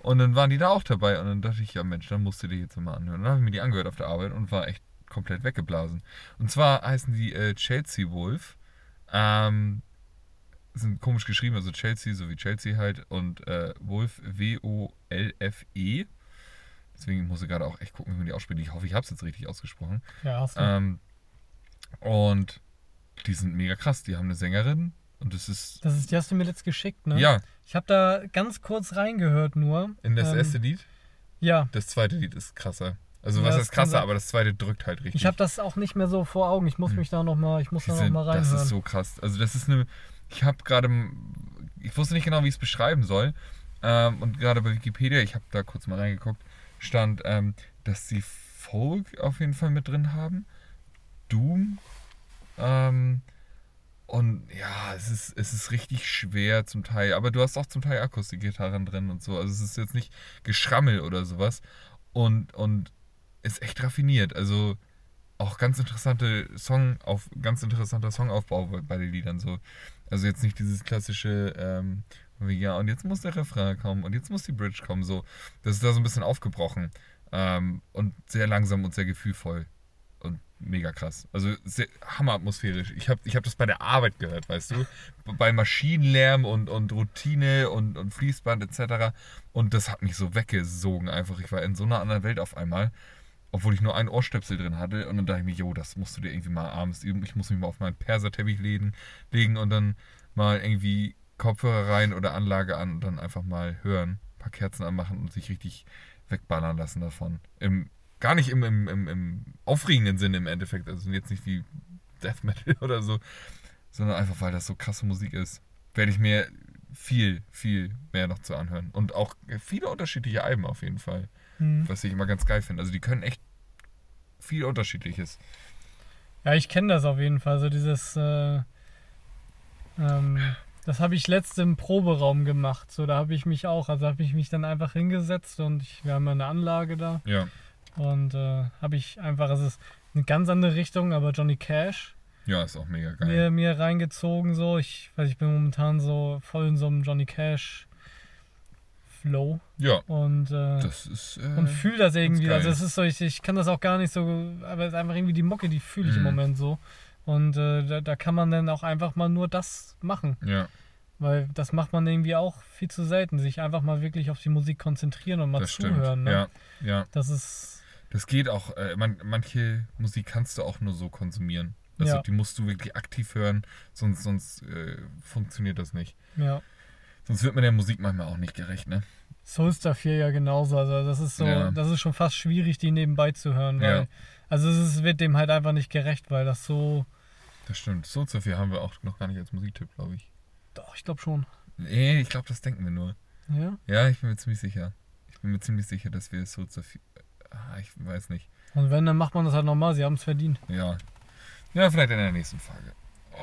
Und dann waren die da auch dabei und dann dachte ich, ja Mensch, dann musst du die jetzt mal anhören. Und dann habe ich mir die angehört auf der Arbeit und war echt komplett weggeblasen. Und zwar heißen die äh, Chelsea Wolf. Ähm, sind komisch geschrieben, also Chelsea, so wie Chelsea halt, und äh, Wolf, W-O-L-F-E. Deswegen muss ich gerade auch echt gucken, wie man die ausspricht. Ich hoffe, ich habe es jetzt richtig ausgesprochen. Ja, hast du. Ähm, und die sind mega krass. Die haben eine Sängerin und das ist. das ist, die hast du mir letzt geschickt, ne? Ja, Ich habe da ganz kurz reingehört nur. in das Ähm, erste Lied. Ja. Das zweite Lied ist krasser. Also Ja, was ist krasser, aber das zweite drückt halt richtig. Ich habe das auch nicht mehr so vor Augen. Ich muss Hm. mich da noch mal, ich muss Die da noch sind- mal Das reinhören. ist so krass. Also das ist eine. Ich habe gerade. Ich wusste nicht genau, wie ich es beschreiben soll. Ähm, und gerade bei Wikipedia, ich habe da kurz mal reingeguckt, stand, ähm, dass sie Folk auf jeden Fall mit drin haben. Doom. Ähm, Und ja, es ist, es ist richtig schwer zum Teil. Aber du hast auch zum Teil Akustikgitarren drin und so. Also es ist jetzt nicht Geschrammel oder sowas. Und, und ist echt raffiniert. Also auch ganz interessante Song auf ganz interessanter Songaufbau bei, den Liedern so. Also jetzt nicht dieses klassische ähm, ja und jetzt muss der Refrain kommen und jetzt muss die Bridge kommen so. Das ist da so ein bisschen aufgebrochen ähm, und sehr langsam und sehr gefühlvoll und mega krass. Also sehr, hammeratmosphärisch. Ich habe ich hab das bei der Arbeit gehört, weißt du? bei Maschinenlärm und, und Routine und, und Fließband etc. Und das hat mich so weggesogen einfach. Ich war in so einer anderen Welt auf einmal obwohl ich nur einen Ohrstöpsel drin hatte. Und dann dachte ich mir, jo, das musst du dir irgendwie mal abends üben. Ich muss mich mal auf meinen Perserteppich legen, legen und dann mal irgendwie Kopfhörer rein oder Anlage an und dann einfach mal hören, ein paar Kerzen anmachen und sich richtig wegballern lassen davon. Im, gar nicht im, im, im, im aufregenden Sinne im Endeffekt, also jetzt nicht wie Death Metal oder so, sondern einfach, weil das so krasse Musik ist, werde ich mir viel, viel mehr noch zu anhören. Und auch viele unterschiedliche Alben auf jeden Fall. Mhm. Was ich immer ganz geil finde. Also die können echt viel Unterschiedliches. Ja, ich kenne das auf jeden Fall. So dieses, äh, ähm, das habe ich letzt im Proberaum gemacht. So, da habe ich mich auch, also habe ich mich dann einfach hingesetzt und ich, wir haben eine Anlage da. Ja. Und äh, habe ich einfach, es ist eine ganz andere Richtung, aber Johnny Cash. Ja, ist auch mega geil. Mir, mir reingezogen so. Ich weiß, ich bin momentan so voll in so einem Johnny Cash Flow. Ja. Und, äh, das ist, äh, und fühle das irgendwie. Also es ist so, ich, ich kann das auch gar nicht so, aber es ist einfach irgendwie die Mucke, die fühle ich mhm. im Moment so. Und äh, da, da kann man dann auch einfach mal nur das machen. Ja. Weil das macht man irgendwie auch viel zu selten, sich einfach mal wirklich auf die Musik konzentrieren und mal das zuhören. Ne? Ja, ja. Das ist. Das geht auch, äh, man, manche Musik kannst du auch nur so konsumieren. Also ja. die musst du wirklich aktiv hören, sonst, sonst äh, funktioniert das nicht. Ja. Sonst wird man der Musik manchmal auch nicht gerecht, ne? Soulstar 4 ja genauso. Also das ist so, ja. das ist schon fast schwierig, die nebenbei zu hören. Weil, ja. Also es wird dem halt einfach nicht gerecht, weil das so. Das stimmt. Soulstar 4 haben wir auch noch gar nicht als Musiktipp, glaube ich. Doch, ich glaube schon. Nee, ich glaube, das denken wir nur. Ja? Ja, ich bin mir ziemlich sicher. Ich bin mir ziemlich sicher, dass wir Soulstar 4. Ah, ich weiß nicht. Und wenn, dann macht man das halt nochmal. Sie haben es verdient. Ja. Ja, vielleicht in der nächsten Frage.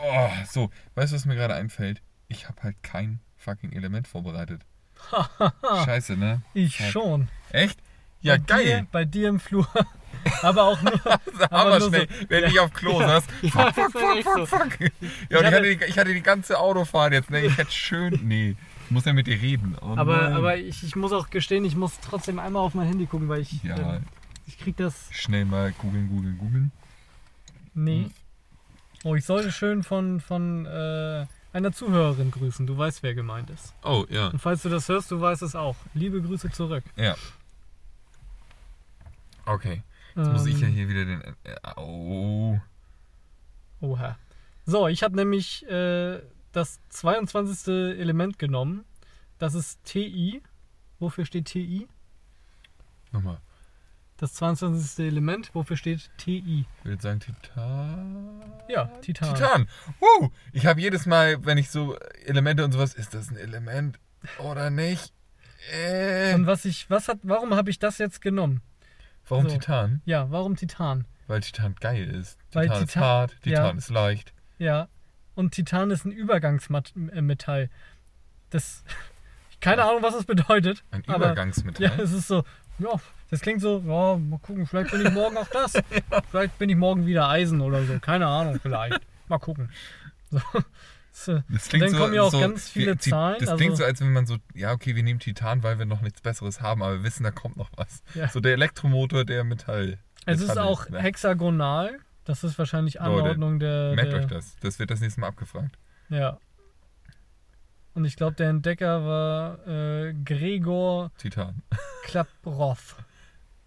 Oh, so, weißt du, was mir gerade einfällt? Ich habe halt kein fucking Element vorbereitet. Scheiße, ne? Ich Fuck. schon. Echt? Ja, bei geil. Dir, bei dir im Flur. aber auch nur. aber, aber nur schnell, so. wenn ja. ich auf Klo ja. saß. Fuck, fuck, fuck, fuck, fuck. Ja, und ich hatte, die, ich hatte die ganze Autofahrt jetzt, ne? Ich hätte schön. Nee. Ich muss ja mit dir reden. Oh aber aber ich, ich muss auch gestehen, ich muss trotzdem einmal auf mein Handy gucken, weil ich. Ja. Ähm, ich krieg das. Schnell mal googeln, googeln, googeln. Nee. Hm. Oh, ich sollte schön von, von äh, einer Zuhörerin grüßen. Du weißt, wer gemeint ist. Oh, ja. Und falls du das hörst, du weißt es auch. Liebe Grüße zurück. Ja. Okay. Jetzt ähm, muss ich ja ähm. hier wieder den. Äh, oh. Oha. So, ich habe nämlich äh, das 22. Element genommen. Das ist TI. Wofür steht TI? Nochmal. Das 22. Element, wofür steht TI? Ich würde sagen Titan. Ja, Titan. Titan. Uh, ich habe jedes Mal, wenn ich so Elemente und sowas, ist das ein Element oder nicht? Äh. Und was ich, was hat, warum habe ich das jetzt genommen? Warum so. Titan? Ja, warum Titan? Weil Titan geil ist. Titan, Weil Titan ist hart, Titan ja. ist leicht. Ja. Und Titan ist ein Übergangsmetall. Das. Keine Ahnung, was das bedeutet. Ein Übergangsmetall. ja, es ist so, ja, das klingt so, ja, mal gucken, vielleicht bin ich morgen auch das. Vielleicht bin ich morgen wieder Eisen oder so. Keine Ahnung, vielleicht. Mal gucken. So. Das klingt dann so, kommen ja auch so, ganz viele die, Zahlen. Das also, klingt so, als wenn man so, ja, okay, wir nehmen Titan, weil wir noch nichts Besseres haben, aber wir wissen, da kommt noch was. Ja. So der Elektromotor, der Metall. Es ist auch ne? hexagonal. Das ist wahrscheinlich Anordnung Leute, der. Merkt der, euch das. Das wird das nächste Mal abgefragt. Ja. Und ich glaube, der Entdecker war äh, Gregor Titan. Klaproth.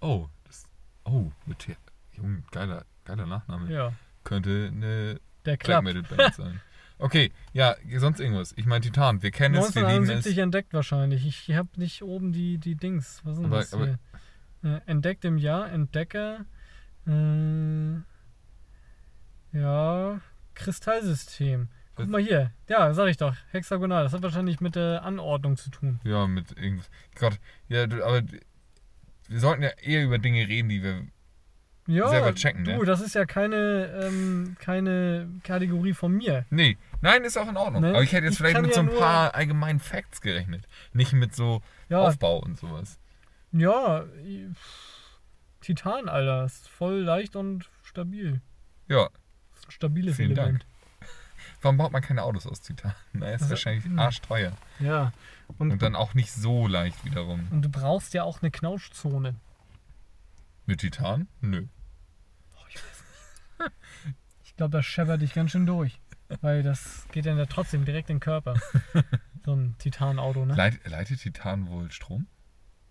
Oh, das, oh, mit Junge, geiler, geiler Nachname. Ja. Könnte eine Der Black Metal Band sein. Okay, ja, sonst irgendwas. Ich meine Titan, wir kennen es, wir lieben es. 1971 entdeckt wahrscheinlich. Ich habe nicht oben die, die Dings. Was sind aber, das hier? Äh, entdeckt im Jahr, Entdecker. Äh, ja, Kristallsystem. Guck mal hier. Ja, sag ich doch. Hexagonal. Das hat wahrscheinlich mit der Anordnung zu tun. Ja, mit irgendwas. Gott, ja, aber wir sollten ja eher über Dinge reden, die wir Ja, selber checken, du, ne? das ist ja keine, ähm, keine Kategorie von mir. Nee, nein, ist auch in Ordnung. Ne? Aber ich hätte jetzt Ich vielleicht mit ja so ein paar allgemeinen Facts gerechnet. Nicht mit so Ja, Aufbau und sowas. ja, Titan, Alter, ist voll leicht und stabil. Ja, Ist ein stabiles Vielen Element. warum baut man keine Autos aus Titan? Na, ist Also, wahrscheinlich hm. arschteuer. Ja. Und, Und dann auch nicht so leicht wiederum. und du brauchst ja auch eine Knautschzone. Mit Titan? Nö. Oh, ich weiß nicht. Ich glaube, das scheppert dich ganz schön durch. Weil das geht dann ja trotzdem direkt in den Körper. So ein Titanauto, ne? Leit, leitet Titan wohl Strom?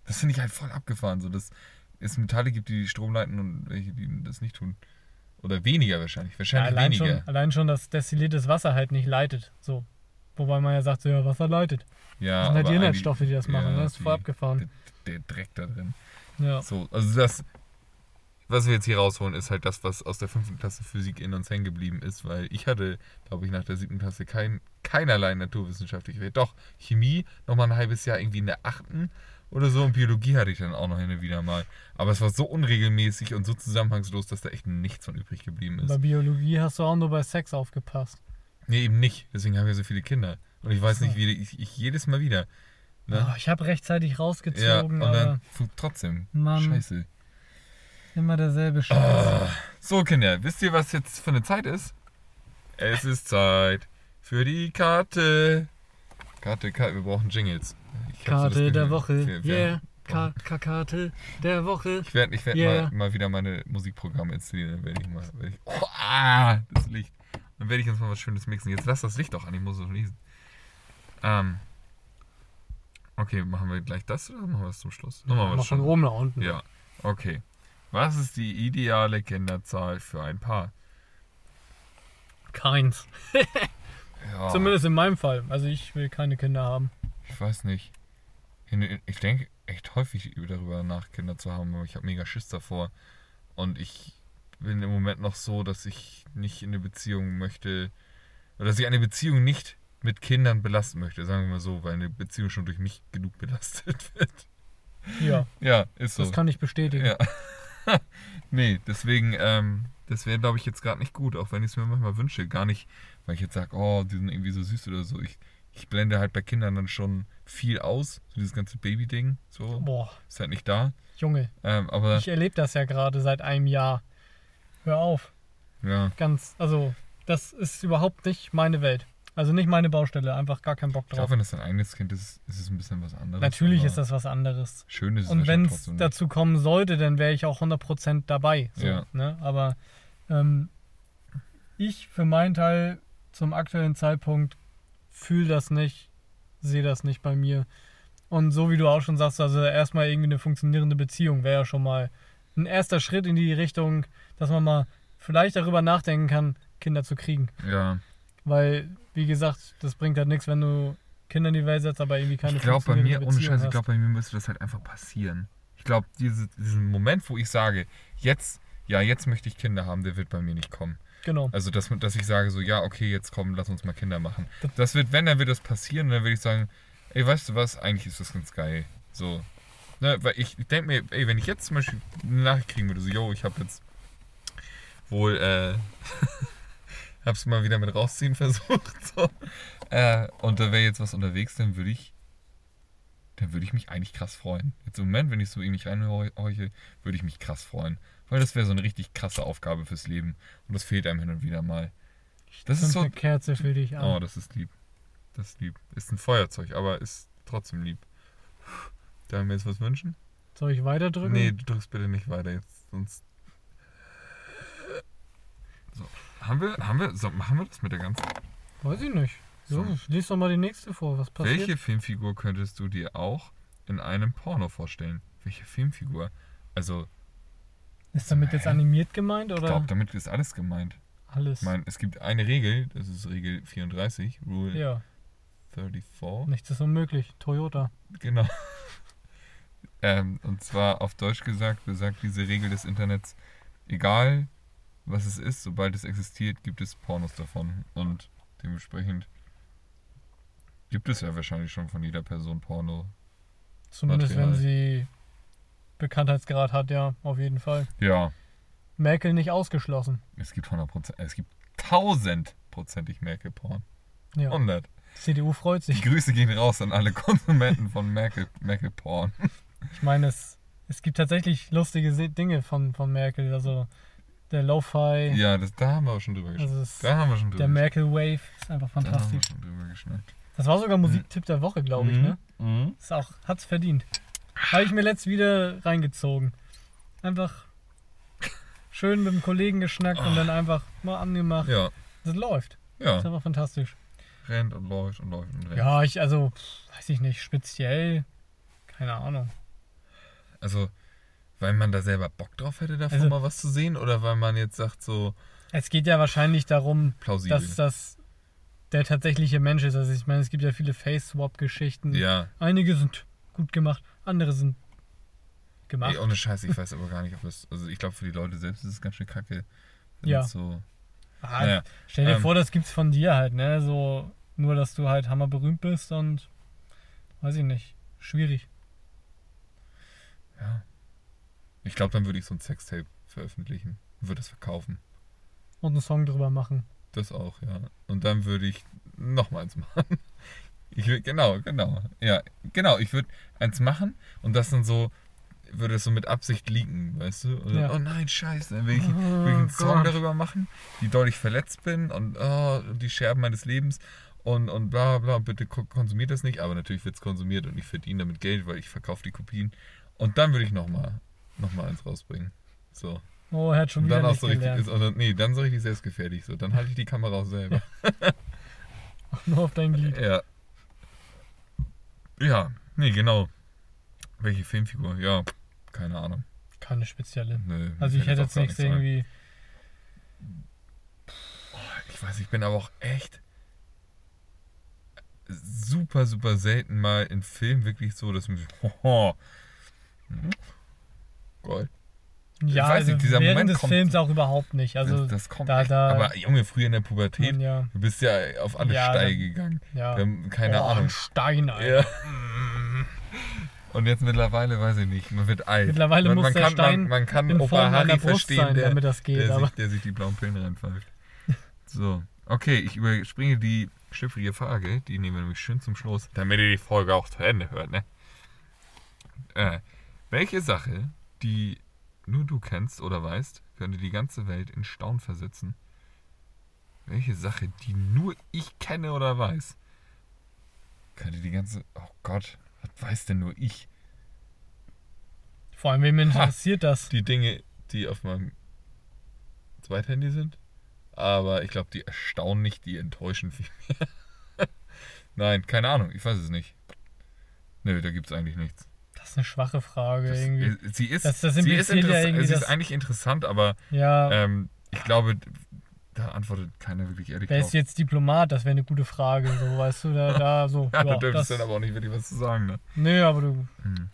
Das finde ich halt voll abgefahren. So, dass es Metalle gibt, die Strom leiten und welche, die das nicht tun. Oder weniger wahrscheinlich. Ja, Wahrscheinlich allein, weniger. schon, allein schon, dass destilliertes Wasser halt nicht leitet. So. Wobei man ja sagt, so, ja, Wasser leitet. Ja, Das sind halt die Inhaltsstoffe, die das ja, machen. ne? Das ist voll die- abgefahren. Der, der Dreck da drin. Ja. So, also das, was wir jetzt hier rausholen, ist halt das, was aus der fünften Klasse Physik in uns hängen geblieben ist, weil ich hatte, glaube ich, nach der siebten Klasse kein, keinerlei naturwissenschaftlich Wert. Doch, Chemie nochmal ein halbes Jahr irgendwie in der achten oder so und Biologie hatte ich dann auch noch hin und wieder mal. Aber es war so unregelmäßig und so zusammenhangslos, dass da echt nichts von übrig geblieben Bei ist. Biologie hast du auch nur bei Sex aufgepasst. Nee, eben nicht. Deswegen haben wir so viele Kinder. Und ich weiß So. nicht, wie ich, ich jedes Mal wieder. Ne? Oh, ich habe rechtzeitig ja, rausgezogen, und aber dann trotzdem. Mann. Scheiße. immer derselbe Scheiß. Ah. So, Kinder, wisst ihr, was jetzt für eine Zeit ist? Es ist Zeit für die Karte. Karte, Karte, wir brauchen Jingles. So Karte Gefühl, der Woche. wir- wir- yeah. Ka Ka Karte der Woche. Ich werde ich werd Yeah. mal, mal wieder meine Musikprogramme installieren. Dann werde ich mal. Werd ich, oh, ah, das Licht. Dann werde ich uns mal was Schönes mixen. Jetzt lass das Licht doch an, ich muss es noch lesen. Ähm. Okay, machen wir gleich das oder machen wir das zum Schluss? Dann machen wir von oben nach unten. Ja, okay. Was ist die ideale Kinderzahl für ein Paar? Keins. Ja, Zumindest in meinem Fall. Also ich will keine Kinder haben. ich weiß nicht. Ich denke echt häufig darüber nach, Kinder zu haben, aber ich habe mega Schiss davor. Und ich bin im Moment noch so, dass ich nicht in eine Beziehung möchte, oder dass ich eine Beziehung nicht mit Kindern belasten möchte, sagen wir mal so, weil eine Beziehung schon durch mich genug belastet wird. Ja, Ja, ist so. das kann ich bestätigen. Ja. nee, deswegen, ähm, das wäre, glaube ich, jetzt gerade nicht gut, auch wenn ich es mir manchmal wünsche. Gar nicht, weil ich jetzt sage, oh, die sind irgendwie so süß oder so. Ich, ich blende halt bei Kindern dann schon viel aus, so dieses ganze Baby-Ding, so, Boah, ist halt nicht da. Junge, Ähm, aber, ich erlebe das ja gerade seit einem Jahr. Hör auf. ja, Ganz, also, das ist überhaupt nicht meine Welt. Also nicht meine Baustelle, einfach gar keinen Bock ich drauf. glaube, wenn das dein eigenes Kind ist, ist es ein bisschen was anderes. Natürlich ist das was anderes. Schön ist es Und wenn es dazu kommen sollte, dann wäre ich auch 100% dabei. So, Ja. ne? Aber ähm, ich für meinen Teil zum aktuellen Zeitpunkt fühle das nicht, sehe das nicht bei mir. Und so wie du auch schon sagst, also erstmal irgendwie eine funktionierende Beziehung wäre ja schon mal ein erster Schritt in die Richtung, dass man mal vielleicht darüber nachdenken kann, Kinder zu kriegen. Ja, Weil, wie gesagt, das bringt halt nichts, wenn du Kinder in die Welt setzt, aber irgendwie keine ich glaube bei mir, ohne Scheiß, ich glaube bei mir müsste das halt einfach passieren. Ich glaube, diese, diesen Moment, wo ich sage, jetzt, ja, jetzt möchte ich Kinder haben, der wird bei mir nicht kommen. Genau. Also, dass, dass ich sage so, ja, okay, jetzt komm, lass uns mal Kinder machen. Das wird, wenn, dann wird das passieren, und dann würde ich sagen, ey, weißt du was, eigentlich ist das ganz geil. So. Ne, weil ich, ich denke mir, ey, wenn ich jetzt zum Beispiel eine Nachricht kriegen würde, so, yo, ich habe jetzt wohl, äh, hab's mal wieder mit rausziehen versucht, so. Äh, und da wäre jetzt was unterwegs, dann würde ich, dann würde ich mich eigentlich krass freuen. Jetzt im Moment, wenn ich so mich reinhorche, würde ich mich krass freuen. Weil das wäre so eine richtig krasse Aufgabe fürs Leben. Und das fehlt einem hin und wieder mal. Das ist so. eine Kerze für dich an. Oh, das ist lieb. Das ist lieb. Ist ein Feuerzeug, aber ist trotzdem lieb. Darf ich mir jetzt was wünschen? Soll ich weiterdrücken? Nee, du drückst bitte nicht weiter jetzt, sonst. So. Haben wir, haben wir, so, machen wir das mit der ganzen. Weiß ich nicht. So, So. lies doch mal die nächste vor. Was passiert? Welche Filmfigur könntest du dir auch in einem Porno vorstellen? Welche Filmfigur? Also, Ist damit jetzt animiert gemeint ich oder glaube, damit ist alles gemeint. alles? Ich meine, es gibt eine Regel, das ist Regel 34, Rule ja, 34. nichts ist unmöglich. Toyota. Genau. ähm, und zwar auf Deutsch gesagt, besagt diese Regel des Internets, egal was es ist, sobald es existiert, gibt es Pornos davon. Und dementsprechend gibt es ja wahrscheinlich schon von jeder Person Porno. Zumindest Material. wenn sie Bekanntheitsgrad hat, ja, auf jeden Fall. Ja. Merkel nicht ausgeschlossen. Es gibt 100%, es gibt tausendprozentig Merkel-Porn. Ja. 100. CDU freut Die sich. Grüße gehen raus an alle Konsumenten von Merkel, Merkel-Porn. Ich meine, es, es gibt tatsächlich lustige Dinge von, von Merkel. Also der Lo-Fi, Ja, das, da haben wir auch schon drüber geschnackt. also Da haben wir schon drüber der Merkel Wave ist einfach Da haben wir fantastisch. schon drüber geschnackt. Das war sogar Musiktipp der Woche, glaube ich, ne? Mhm. Ist auch, hat's verdient. Habe ich mir letzt wieder reingezogen. Einfach schön mit dem Kollegen geschnackt und dann einfach mal angemacht. Ja, Das läuft. ja. Das ist einfach fantastisch. Rennt und läuft und läuft und rennt. Ja, ich, also, weiß ich nicht, speziell, keine Ahnung. Also, weil man da selber Bock drauf hätte, davon Also- mal was zu sehen? Oder weil man jetzt sagt, so Es geht ja wahrscheinlich darum, plausibel? dass das der tatsächliche Mensch ist. Also ich meine, es gibt ja viele Face-Swap-Geschichten. ja, Einige sind gut gemacht, andere sind gemacht. Ey, ohne Scheiße, ich weiß aber gar nicht, ob das. Also, ich glaube, für die Leute selbst ist es ganz schön kacke. Ja. So, Ah, Naja, Stell dir ähm, vor, das gibt's von dir halt, ne? So, nur dass du halt hammerberühmt bist und weiß ich nicht. Schwierig. ja. Ich glaube, dann würde ich so ein Sextape veröffentlichen und würde es verkaufen. Und einen Song drüber machen. Das auch, ja. Und dann würde ich noch eins machen. Ich will, genau, genau. Ja, genau. Ich würde eins machen und das dann so, würde es so mit Absicht leaken, weißt du? Dann, Ja. Oh nein, scheiße. Dann will ich, will ich Oh einen Song darüber machen, wie doll ich verletzt bin und oh, die Scherben meines Lebens und, und bla bla, bitte ko- konsumiert das nicht. Aber natürlich wird es konsumiert und ich verdiene damit Geld, weil ich verkaufe die Kopien. Und dann würde ich nochmal noch mal eins rausbringen. So. Oh, er hat schon Und wieder dann auch nicht so richtig, ist, nee, dann so richtig selbstgefährlich. So. Dann halte ich die Kamera auch selber. Nur auf dein Glied. Ja. Ja, nee, genau. Welche Filmfigur? Ja, keine Ahnung. Keine spezielle. Nö, Also ich hätte jetzt nichts irgendwie. Ich weiß, ich bin aber auch echt super, super selten mal in Filmen wirklich so, dass hoho, hm, Gold. Ja, weiß also nicht, dieser während Moment des Films auch überhaupt nicht. Also das, das kommt da- da- aber Junge, früher in der Pubertät, ja, du bist ja auf alle Ja, Steige dann- gegangen. ja. Keine oh, Ahnung. Ein Stein, Alter. Ja. Und jetzt mittlerweile weiß ich nicht, man wird alt. Mittlerweile man, muss man der kann, Stein man, man kann Opa Harry verstehen, sein, der, das geht. der, aber sich, der sich die blauen Pillen reinpfeift. So, okay, ich überspringe die schiffrige Frage, die nehmen wir nämlich schön zum Schluss, damit ihr die Folge auch zu Ende hört, ne? Äh, welche Sache, die nur du kennst oder weißt, könnte die ganze Welt in Staunen versetzen? Welche Sache, die nur ich kenne oder weiß, könnte die ganze... Oh Gott, was weiß denn nur ich? vor allem, wem interessiert das? die Dinge, die auf meinem Zweithandy sind. Aber ich glaube, die erstaunen nicht, die enttäuschen viel mehr. Nein, keine Ahnung, ich weiß es nicht. Nö, da gibt es eigentlich nichts. Ist eine schwache Frage Das, irgendwie. äh, sie ist, Das- das sie ist, ja irgendwie sie ist eigentlich interessant, aber Ja, ähm, ich glaube, da antwortet keiner wirklich ehrlich wer ist jetzt Diplomat? Das wäre eine gute Frage, so weißt du, da, da so. Ja, da ja, dürftest das, du dann aber auch nicht wirklich was zu sagen, ne? Nö, aber du. Hm.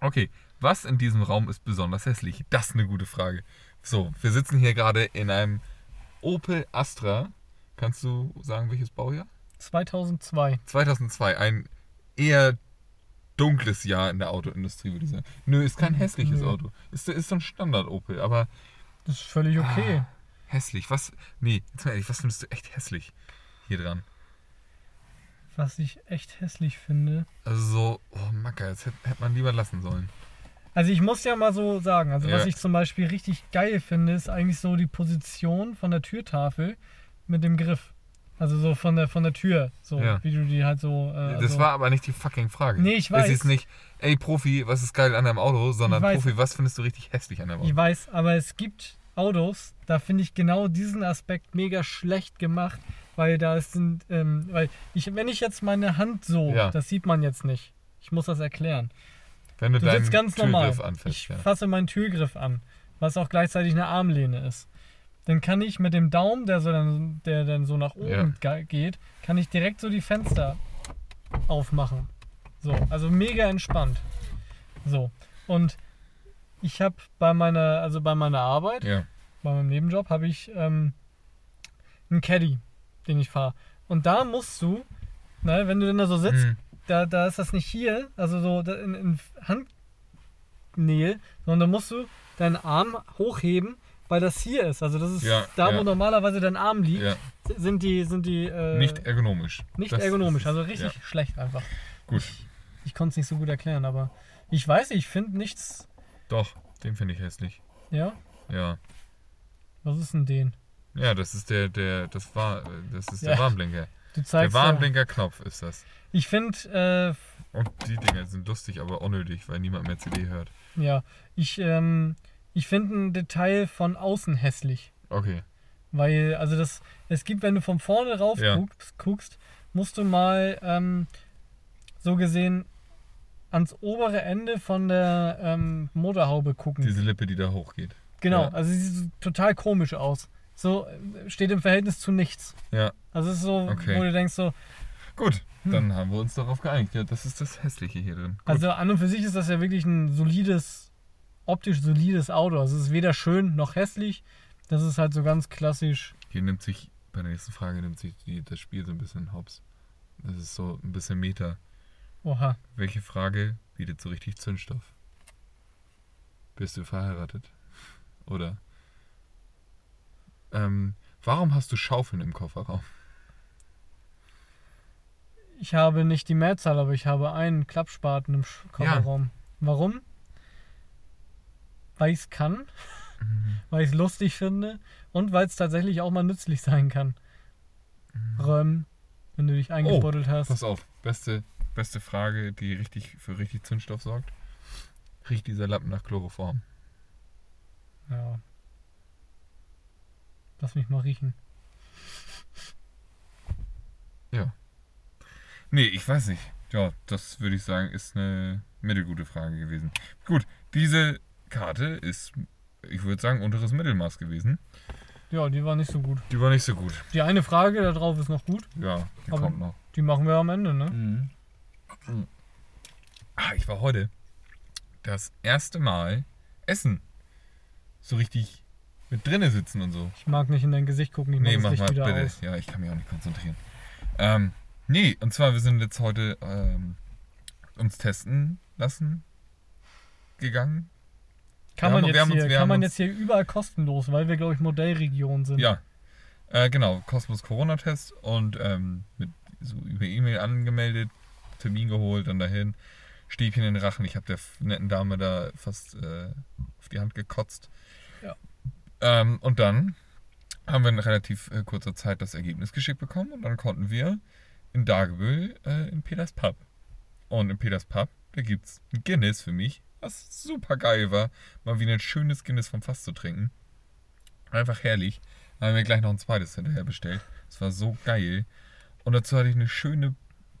Okay, was in diesem Raum ist besonders hässlich? Das ist eine gute Frage. So, wir sitzen hier gerade in einem Opel Astra. Kannst du sagen, welches Baujahr? 2002. 2002, ein eher dunkles Jahr in der Autoindustrie, würde ich sagen. Nö, ist kein hässliches Nö. Auto. Ist, ist so ein Standard-Opel, aber Das ist völlig okay. Ah, hässlich. Was, nee, jetzt mal ehrlich, was findest du echt hässlich hier dran? Was ich echt hässlich finde. Also so, oh Macker, jetzt hätte hätte man lieber lassen sollen. Also ich muss ja mal so sagen, also was Ja. ich zum Beispiel richtig geil finde, ist eigentlich so die Position von der Türtafel mit dem Griff. Also so von der von der Tür, so Ja. wie du die halt so. Äh, das also, war aber nicht die fucking Frage. Nee, ich Es weiß. ist nicht, ey Profi, was ist geil an deinem Auto, sondern. Profi, was findest du richtig hässlich an deinem Auto? Ich weiß, aber es gibt Autos, da finde ich genau diesen Aspekt mega schlecht gemacht, weil da sind, ähm, weil ich, wenn ich jetzt meine Hand so, Ja. das sieht man jetzt nicht. Ich muss das erklären. Wenn du, Du deinen sitzt ganz Türgriff normal. anfasst, Ich ja. fasse meinen Türgriff an, was auch gleichzeitig eine Armlehne ist. Dann kann ich mit dem Daumen, der so dann, der dann so nach oben ge- geht, kann ich direkt so die Fenster aufmachen. So, also mega entspannt. So. Und ich habe bei meiner, also bei meiner Arbeit, Ja, bei meinem Nebenjob, habe ich ähm, einen Caddy, den ich fahre. Und da musst du, ne, wenn du dann da so sitzt, Hm. da, da ist das nicht hier, also so in, in Handnähe, sondern da musst du deinen Arm hochheben, weil das hier ist. Also das ist Ja, da, wo ja. normalerweise dein Arm liegt, Ja, sind die, sind die äh, nicht ergonomisch. nicht Das ergonomisch. Also richtig schlecht einfach. gut. Ich konnte es nicht so gut erklären, aber ich weiß, nicht, ich finde nichts. Doch, den finde ich hässlich. Ja, Ja. was ist denn den? Ja, das ist der, der, das war, das ist der. Warnblinker. Du Der zeigst. ja- Warnblinker-Knopf ist das. Ich finde, Und die Dinger sind lustig, aber unnötig, weil niemand mehr CD hört. äh, ja, ich, ähm, ich finde ein Detail von außen hässlich. Okay. Weil, also das, es gibt, wenn du von vorne rauf Ja. guckst, guckst, musst du mal ähm, so gesehen ans obere Ende von der ähm, Motorhaube gucken. Diese Lippe, die da hochgeht. genau, ja. also sie sieht total komisch aus. So äh, steht im Verhältnis zu nichts. Ja. Also es ist so, Okay. wo du denkst so, Gut, Hm. dann haben wir uns darauf geeinigt. Ja, das ist das Hässliche hier drin. Gut. also an und für sich ist das ja wirklich ein solides, optisch solides Auto. Also es ist weder schön noch hässlich. Das ist halt so ganz klassisch. Hier nimmt sich, bei der nächsten Frage nimmt sich die, das Spiel so ein bisschen hops. Das ist so ein bisschen Meta. Oha. Welche Frage bietet so richtig Zündstoff? Bist du verheiratet? Oder? Ähm, warum hast du Schaufeln im Kofferraum? Ich habe nicht die Mehrzahl, aber ich habe einen Klappspaten im Kofferraum. Warum? Weil ich es kann, weil ich es lustig finde und weil es tatsächlich auch mal nützlich sein kann. Räumen, wenn du dich eingebuddelt hast. Pass auf, beste, beste Frage, die richtig für richtig Zündstoff sorgt. Riecht dieser Lappen nach Chloroform? Ja. Lass mich mal riechen. Nee, ich weiß nicht. Ja, das würde ich sagen, ist eine mittelgute Frage gewesen. Gut, diese Karte ist, ich würde sagen, unteres Mittelmaß gewesen. Ja, die war nicht so gut. Die war nicht so gut. Die eine Frage da drauf ist noch gut. Ja, die Aber- kommt noch. Die machen wir am Ende, ne? Mhm. Ah, ich war heute das erste Mal essen. So richtig mit drinnen sitzen und so. Ich mag nicht in dein Gesicht gucken, ich mach Nee, das mach Licht mal bitte. aus. Ja, ich kann mich auch nicht konzentrieren. Ähm, nee, und zwar, wir sind jetzt heute ähm, uns testen lassen gegangen. Kann, man haben- jetzt, uns- hier, wir kann man uns- jetzt hier überall kostenlos, weil wir, glaube ich, Modellregion sind. Ja, äh, genau, Kosmos Corona-Test und ähm, mit so über E-Mail angemeldet, Termin geholt, dann dahin, Stäbchen in den Rachen. Ich habe der netten Dame da fast äh, auf die Hand gekotzt. Ja. Ähm, und dann haben wir in relativ äh, kurzer Zeit das Ergebnis geschickt bekommen und dann konnten wir in Dagebüll äh, in Peters Pub. Und in Peters Pub, da gibt es ein Guinness für mich, was super geil war, mal wieder ein schönes Guinness vom Fass zu trinken. Einfach herrlich. Dann haben wir gleich noch ein zweites hinterher bestellt. Das war so geil. Und dazu hatte ich eine schöne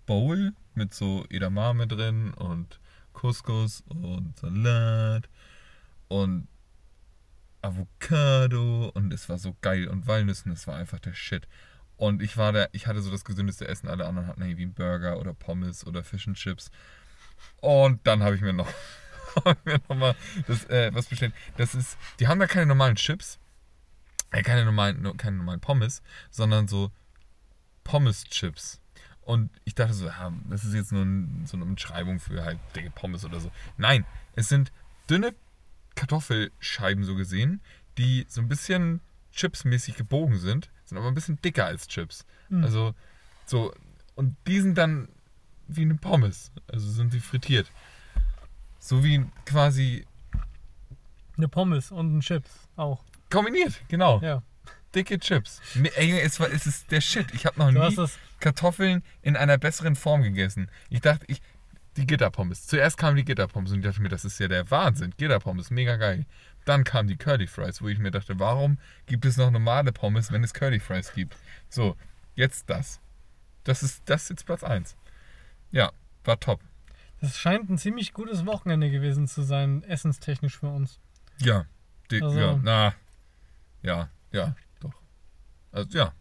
Bowl mit so Edamame drin und Couscous und Salat und Avocado und es war so geil und Walnüssen, es war einfach der Shit. Und ich war da, ich hatte so das gesündeste Essen, alle anderen hatten irgendwie einen Burger oder Pommes oder Fish and Chips. Und dann habe ich mir noch, hab ich mir noch mal das, äh, was bestellt. Das ist, die haben da keine normalen Chips, äh, keine normalen, no- keine normalen Pommes, sondern so Pommes-Chips. Und ich dachte so, ja, das ist jetzt nur ein, so eine Umschreibung für halt dicke Pommes oder so. Nein, es sind dünne Kartoffelscheiben so gesehen, die so ein bisschen chipsmäßig gebogen sind, sind aber ein bisschen dicker als Chips. Mhm. Also so, und die sind dann wie eine Pommes, also sind sie frittiert. So wie quasi Eine Pommes und ein Chips auch. kombiniert, genau. Ja. Dicke Chips. Ey, es, war, es ist der Shit. Ich habe noch Du nie. Kartoffeln in einer besseren Form gegessen. Ich dachte, ich. Die Gitterpommes. Zuerst kamen die Gitterpommes und ich dachte mir, das ist ja der Wahnsinn. Gitterpommes, mega geil. Dann kamen die Curly Fries, wo ich mir dachte, warum gibt es noch normale Pommes, wenn es Curly Fries gibt? So, jetzt das. Das ist, das ist jetzt Platz 1. Ja, war top. Das scheint ein ziemlich gutes Wochenende gewesen zu sein, essenstechnisch für uns. Ja, die, Also- ja, na, ja, ja, doch. Also ja,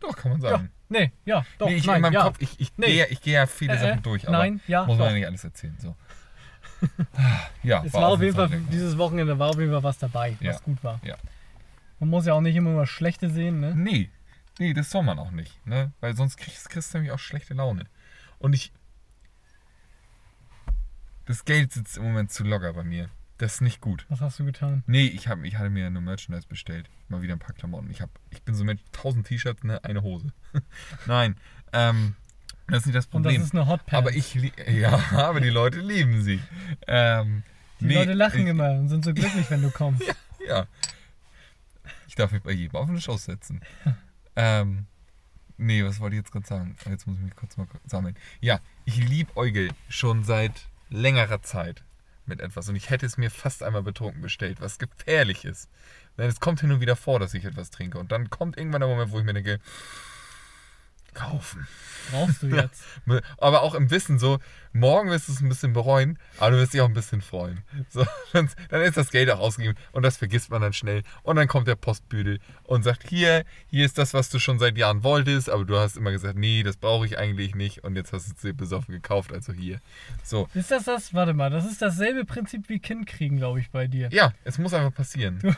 doch, kann man sagen. Nee, ja, doch, nee, ich nein, in meinem ja. Kopf, ich, ich Nee. gehe ich geh ja viele Äh, äh, Sachen durch, aber Nein, ja, muss man doch. ja nicht alles erzählen. So. ja, Es war auf jeden Fall, lecker. dieses Wochenende war auf jeden Fall was dabei, Ja. was gut war. Ja. Man muss ja auch nicht immer nur Schlechte sehen, ne? Nee, nee, das soll man auch nicht, ne? Weil sonst kriegst, kriegst du nämlich auch schlechte Laune. Und ich. Das Geld sitzt im Moment zu locker bei mir. Das ist nicht gut. Was hast du getan? Nee, ich, hab, ich hatte mir nur Merchandise bestellt. Mal wieder ein paar Klamotten. Ich, hab, ich bin so mit 1000 T-Shirts, ne, eine Hose. Nein, ähm, das ist nicht das Und Problem. das ist eine Hotpants. aber ich, ja, aber die Leute lieben sie. Ähm, Die nee, Leute lachen ich, immer und sind so glücklich, wenn du kommst. Ja. Ich darf mich bei jedem auf eine Show setzen. ähm, nee, was wollte ich jetzt gerade sagen? Jetzt muss ich mich kurz mal sammeln. Ja, ich liebäugel schon seit längerer Zeit mit etwas und ich hätte es mir fast einmal betrunken bestellt, was gefährlich ist. Denn es kommt hin und wieder vor, dass ich etwas trinke und dann kommt irgendwann der Moment, wo ich mir denke, kaufen. Brauchst du jetzt. Aber auch im Wissen so, morgen wirst du es ein bisschen bereuen, aber du wirst dich auch ein bisschen freuen. So, dann, dann ist das Geld auch ausgegeben und das vergisst man dann schnell. Und dann kommt der Postbüdel und sagt, hier, hier ist das, was du schon seit Jahren wolltest, aber du hast immer gesagt, nee, das brauche ich eigentlich nicht und jetzt hast du es dir besoffen gekauft, also hier. So, Ist das das? Warte mal, das ist dasselbe Prinzip wie Kind kriegen, glaube ich, bei dir. ja, es muss einfach passieren. Du,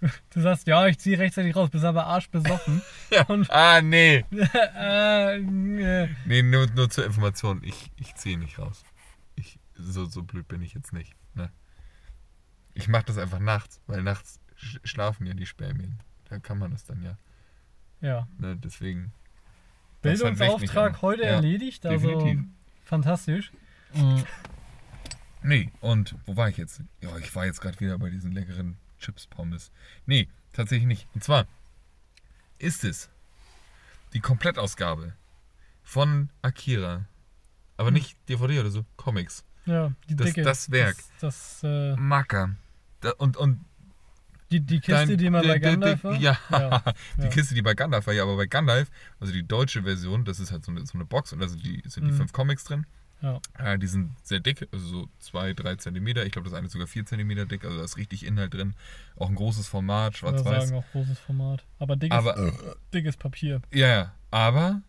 du, du sagst, ja, ich ziehe rechtzeitig raus, bist aber arschbesoffen. Ja. Und- Ah, nee. äh, Nee, nur, nur zur Information, ich, ich ziehe nicht raus. Ich, so, so blöd bin ich jetzt nicht. Ne? Ich mache das einfach nachts, weil nachts sch schlafen ja die Spermien. Da kann man das dann ja. ja. Ne? Deswegen. Bildungsauftrag heute Ja, erledigt, also definitiv. fantastisch. Nee, und wo war ich jetzt? Ja, ich war jetzt gerade wieder bei diesen leckeren Chips-Pommes. Nee, tatsächlich nicht. Und zwar ist es die Komplettausgabe von Akira. Aber Hm. nicht DVD oder so, Comics. Ja, die Das- dicke. das Werk. Das, das, äh, Macker. Da, und, und die, die Kiste, Dein- die immer bei Gandalf war. Ja, Ja, die ja. Kiste, die bei Gandalf war, ja, aber bei Gandalf, also die deutsche Version, das ist halt so eine, so eine Box und da sind die, sind die Mhm. fünf Comics drin. Ja. Äh, die sind sehr dick, also so zwei, drei Zentimeter. Ich glaube, das eine ist sogar vier Zentimeter dick, also da ist richtig Inhalt drin. Auch ein großes Format, Ich würde schwarz-weiß. sagen, auch großes Format. Aber dickes, Aber, dickes Papier. ja, ja, aber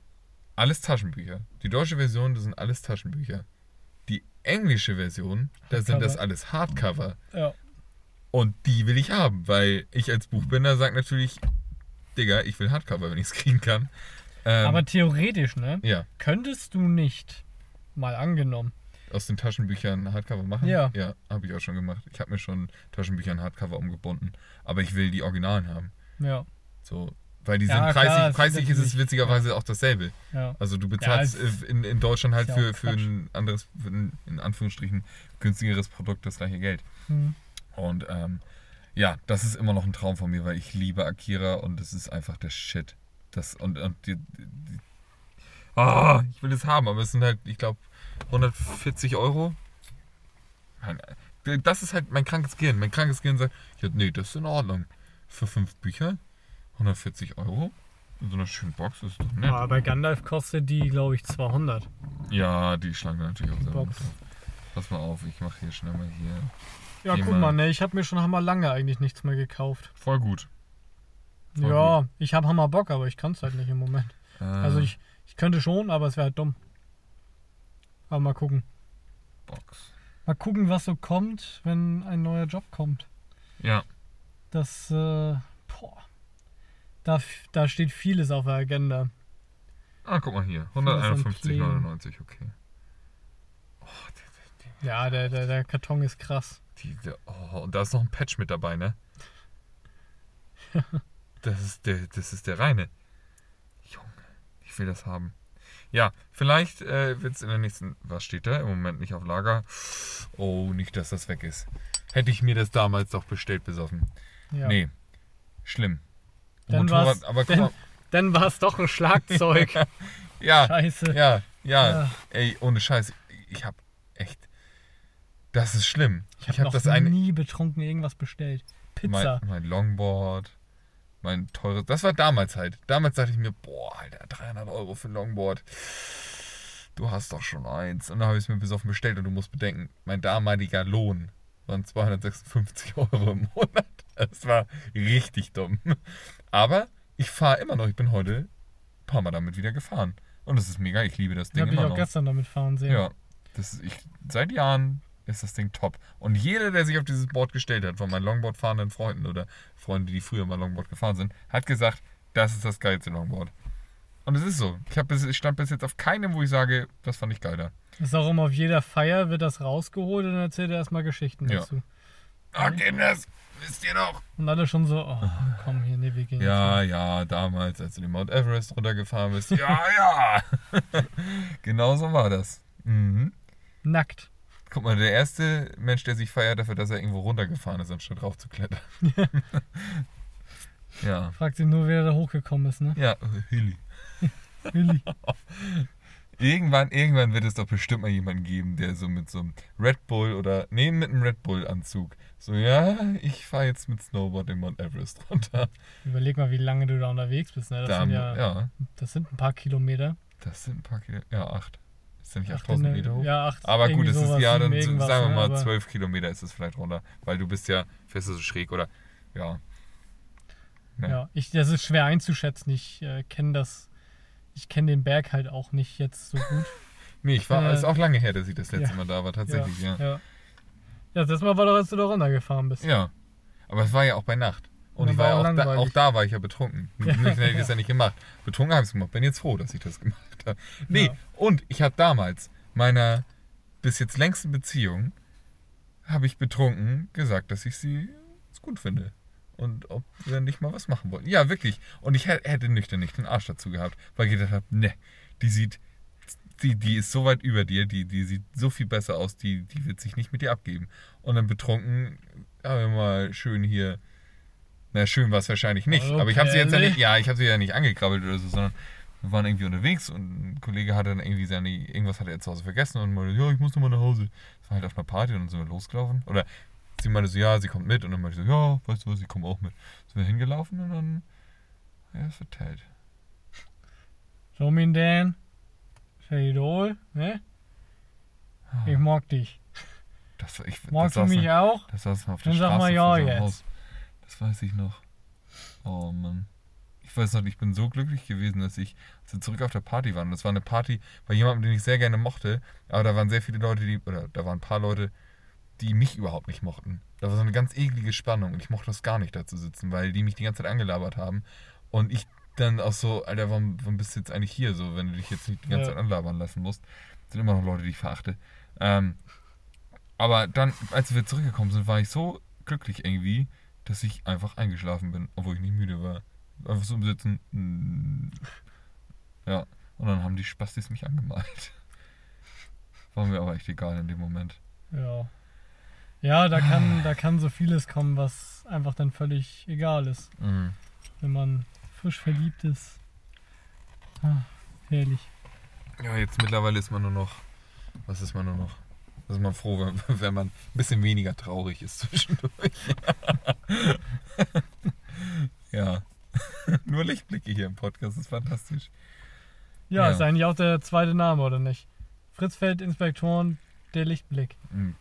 alles Taschenbücher. Die deutsche Version, das sind alles Taschenbücher. Die englische Version, da sind das alles Hardcover. Ja. Und die will ich haben, weil ich als Buchbinder sage natürlich, Digga, ich will Hardcover, wenn ich es kriegen kann. Ähm, Aber theoretisch, ne? ja, Könntest du nicht, mal angenommen, aus den Taschenbüchern Hardcover machen? Ja. Ja, habe ich auch schon gemacht. Ich habe mir schon Taschenbücher in Hardcover umgebunden. Aber ich will die Originalen haben. ja, So, weil die Ja, sind klar, preisig, es preisig ist ist es witzigerweise auch dasselbe. ja. Also du bezahlst äh, in, in Deutschland halt ja für, für ein anderes, für ein, in Anführungsstrichen, günstigeres Produkt das gleiche Geld. Hm. Und ähm, ja, das ist immer noch ein Traum von mir, weil ich liebe Akira und es ist einfach der Shit. Das und, und die, die, Ah, ich will es haben, aber es sind halt, ich glaube, 140 Euro. Äh, Das ist halt mein krankes Gehirn. Mein krankes Gehirn sagt, ja, nee, das ist in Ordnung. Für fünf Bücher 140 Euro in so einer schönen Box ist doch nett. Aber bei Gandalf kostet die, glaube ich, 200. Ja, die schlagen wir natürlich auch selber Box. Pass mal auf, ich mache hier schnell mal hier. Ja, Geh guck mal. ne, ich habe mir schon hammer lange eigentlich nichts mehr gekauft. Voll gut. Voll ja, ich habe hammer Bock, aber ich kann es halt nicht im Moment. Äh, Also ich, ich könnte schon, aber es wäre halt dumm. Aber mal gucken. Box. Mal gucken, was so kommt, wenn ein neuer Job kommt. Ja, Das, äh, boah. Da, da steht vieles auf der Agenda. Ah, guck mal hier. Plänen. 151,99, okay. Oh, die, Ja, der, der, der Karton ist krass. die, die, oh, und da ist noch ein Patch mit dabei, ne? Das ist der, das ist der reine. Ich will das haben. Ja, vielleicht äh, wird es in der nächsten. Was steht da? Im Moment nicht auf Lager. Oh, nicht, dass das weg ist. Hätte ich mir das damals doch bestellt, besoffen. Ja. Nee, schlimm. Dann war's- aber guck mal. Dann war es doch ein Schlagzeug. Ja, Scheiße. Ja, ja, Ja. ey, ohne Scheiß, ich hab echt, das ist schlimm. Ich Ich habe hab noch das nie betrunken irgendwas bestellt. Pizza. mein, mein Longboard, mein teures, das war damals halt. Damals dachte ich mir, boah, Alter, 300 Euro für ein Longboard. Du hast doch schon eins. Und dann habe ich es mir besoffen bestellt und du musst bedenken, mein damaliger Lohn waren 256 Euro im Monat. Das war richtig dumm. Aber ich fahre immer noch, ich bin heute ein paar Mal damit wieder gefahren. Und es ist mega, ich liebe das Ich Ding habe mich immer auch noch. gestern damit fahren sehen. Ja, das ist, ich, seit Jahren ist das Ding top. Und jeder, der sich auf dieses Board gestellt hat, von meinen Longboard fahrenden Freunden oder Freunden, die früher mal Longboard gefahren sind, hat gesagt, das ist das geilste Longboard. Und es ist so. Ich, bis, ich stand bis jetzt auf keinem, wo ich sage, das fand ich geiler. Ist auch immer auf jeder Feier wird das rausgeholt und dann erzählt er erstmal Geschichten Ja. dazu. Ah, Kinders, wisst ihr noch? Und alle schon so, oh, komm hier, nee, wir gehen Ja, ja, damals, als du den Mount Everest runtergefahren bist. Ja, ja. genau so war das. Mhm. Nackt. Guck mal, der erste Mensch, der sich feiert dafür, dass er irgendwo runtergefahren ist, anstatt raufzuklettern. ja. Fragt sich nur, wer da hochgekommen ist, ne? Ja, Hilly. Willi. Irgendwann, irgendwann wird es doch bestimmt mal jemanden geben, der so mit so einem Red Bull oder, nee, mit einem Red Bull-Anzug. So, ja, ich fahre jetzt mit Snowboard den Mount Everest runter. Überleg mal, wie lange du da unterwegs bist, ne? Das, Da, sind, ja, ja, das sind ein paar Kilometer. das sind ein paar Kilometer. Ja, acht. Ist ja nicht Acht 8000 in der- Meter hoch? Ja, acht. Aber gut, es ist ja dann, sagen wir ne? mal, Aber- 12 Kilometer ist es vielleicht runter. Weil du bist ja, fährst du so schräg oder, ja. Ne? Ja, ich, das ist schwer einzuschätzen. Ich äh, kenne das, ich kenne den Berg halt auch nicht jetzt so gut. Nee, ich war, Äh, ist auch lange her, dass ich das letzte ja. Mal da war, tatsächlich, ja. Ja. Ja, das Mal war doch, als du da runtergefahren bist. Ja. Aber es war ja auch bei Nacht. Und ich war ja auch da, auch da war ich ja betrunken. Nicht, hätte ich das ja nicht gemacht. Betrunken habe ich es gemacht. Bin jetzt froh, dass ich das gemacht habe. Nee, Ja. und ich habe damals meiner bis jetzt längsten Beziehung habe ich betrunken gesagt, dass ich sie gut finde. Und ob wir nicht mal was machen wollten. Ja, wirklich. Und ich hä- hätte nüchtern nicht den Arsch dazu gehabt, weil ich gedacht habe, ne, die sieht, die, die ist so weit über dir, die, die sieht so viel besser aus, die, die wird sich nicht mit dir abgeben. Und dann betrunken haben wir mal schön hier. Na, schön war es wahrscheinlich nicht. Hallo, aber ich habe sie jetzt ja nicht, ja, ich habe sie ja nicht angekrabbelt oder so, sondern wir waren irgendwie unterwegs und ein Kollege hatte dann irgendwie seine, irgendwas hat er zu Hause vergessen und meinte, ja, ich muss nochmal nach Hause. Das war halt auf einer Party und dann sind wir losgelaufen. Oder sie meinte so, ja, sie kommt mit und dann meinte ich so, ja, weißt du was, ich komme auch mit. Sind wir hingelaufen und dann, ja, es verteilt. So, mein Dan. Say it all, ne? Ich mag dich. Das ich, Magst das du mich auch? Das saß mal auf der Dann sag Straße mal vor ja jetzt. Haus. Das weiß ich noch. Oh Mann. Ich weiß noch, ich bin so glücklich gewesen, dass ich, als wir zurück auf der Party waren. Das war eine Party bei jemandem, den ich sehr gerne mochte. Aber da waren sehr viele Leute, die, oder da waren ein paar Leute, die mich überhaupt nicht mochten. Da war so eine ganz eklige Spannung und ich mochte das gar nicht da zu sitzen, weil die mich die ganze Zeit angelabert haben. Und ich dann auch so, Alter, warum, warum bist du jetzt eigentlich hier so, wenn du dich jetzt nicht die ganze Ja. Zeit anlabern lassen musst? Das sind immer noch Leute, die ich verachte. Ähm, aber dann, als wir zurückgekommen sind, war ich so glücklich irgendwie, dass ich einfach eingeschlafen bin, obwohl ich nicht müde war. Einfach so im Sitzen. mm. Ja, und dann haben die Spastis mich angemalt. War mir aber echt egal in dem Moment. Ja. Ja, da kann, da kann so vieles kommen, was einfach dann völlig egal ist. Mhm. Wenn man frisch verliebt ist. Ah, herrlich. Ja, jetzt mittlerweile ist man nur noch. Was ist man nur noch? Ist man froh, wenn, wenn man ein bisschen weniger traurig ist zwischendurch. ja. Nur Lichtblicke hier im Podcast, ist fantastisch. Ja, Ja. ist eigentlich auch der zweite Name, oder nicht? Fritzfeld, Inspektoren, der Lichtblick. Mhm.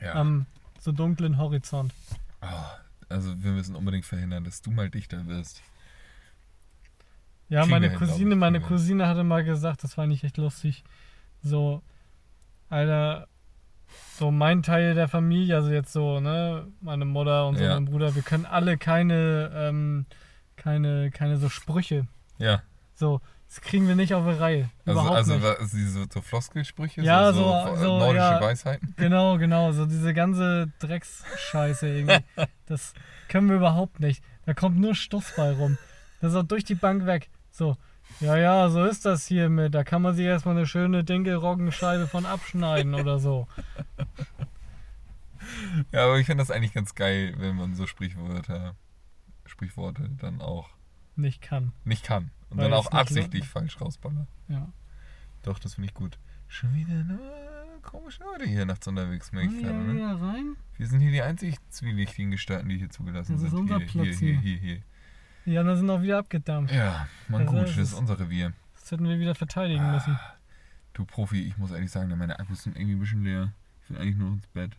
Ja. Am so dunklen Horizont. Ah, also wir müssen unbedingt verhindern, dass du mal dichter wirst. Ja, Kriegen meine hin, Cousine, ich, meine. Cousine hatte mal gesagt, das war nicht echt lustig. So, Alter, so mein Teil der Familie, also jetzt so, ne, meine Mutter und so Ja. mein Bruder, wir können alle keine, ähm, keine, keine so Sprüche. Ja. So, das kriegen wir nicht auf die Reihe. Also, Überhaupt also nicht. was- diese so Floskelsprüche, Ja, so, so- so, nordische ja. Weisheiten. Genau, genau, so diese ganze Drecksscheiße irgendwie. Das können wir überhaupt nicht. Da kommt nur Stuss bei rum. Das ist auch durch die Bank weg. So, ja, ja, so ist das hier mit. Da kann man sich erstmal eine schöne Dinkelroggenscheibe von abschneiden oder so. Ja, aber ich finde das eigentlich ganz geil, wenn man so Sprichwörter, Sprichworte dann auch Nicht kann. nicht kann. Und Weil dann auch absichtlich falsch rausballert. Ja. Doch, das finde ich gut. Schon wieder nur komische Leute hier nachts unterwegs, merke ich gerade, ne? Wir sind hier die einzig zwielichtigen Gestalten, die hier zugelassen Das ist sind. unser hier, Platz hier, hier. hier, hier. Die anderen sind auch wieder abgedampft. Ja, man Das gut, das ist unser Revier. Das hätten wir wieder verteidigen müssen. Du Profi, ich muss ehrlich sagen, meine Akkus sind irgendwie ein bisschen leer. Ich will eigentlich nur ins Bett.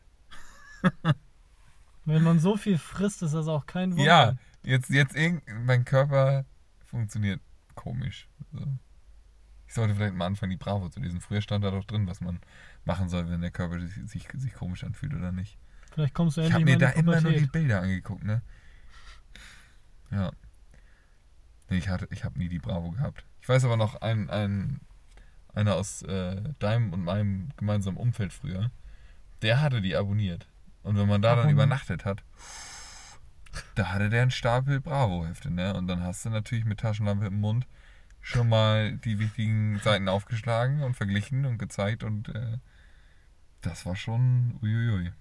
Wenn man so viel frisst, ist das auch kein Wunder. Ja, jetzt, jetzt mein Körper funktioniert komisch. So. Ich sollte vielleicht mal anfangen, die Bravo zu lesen. Früher stand da doch drin, was man machen soll, wenn der Körper sich, sich, sich komisch anfühlt oder nicht. Vielleicht kommst du Ich endlich habe mir da immer nur die. Bilder angeguckt, ne? Ja. Nee, ich, hatte, ich habe nie die Bravo gehabt. Ich weiß aber noch, ein, ein, einer aus äh, deinem und meinem gemeinsamen Umfeld früher, der hatte die abonniert. Und wenn man da dann Warum? übernachtet hat, da hatte der einen Stapel Bravo-Hefte, ne? Und dann hast du natürlich mit Taschenlampe im Mund schon mal die wichtigen Seiten aufgeschlagen und verglichen und gezeigt und äh, das war schon uiuiui.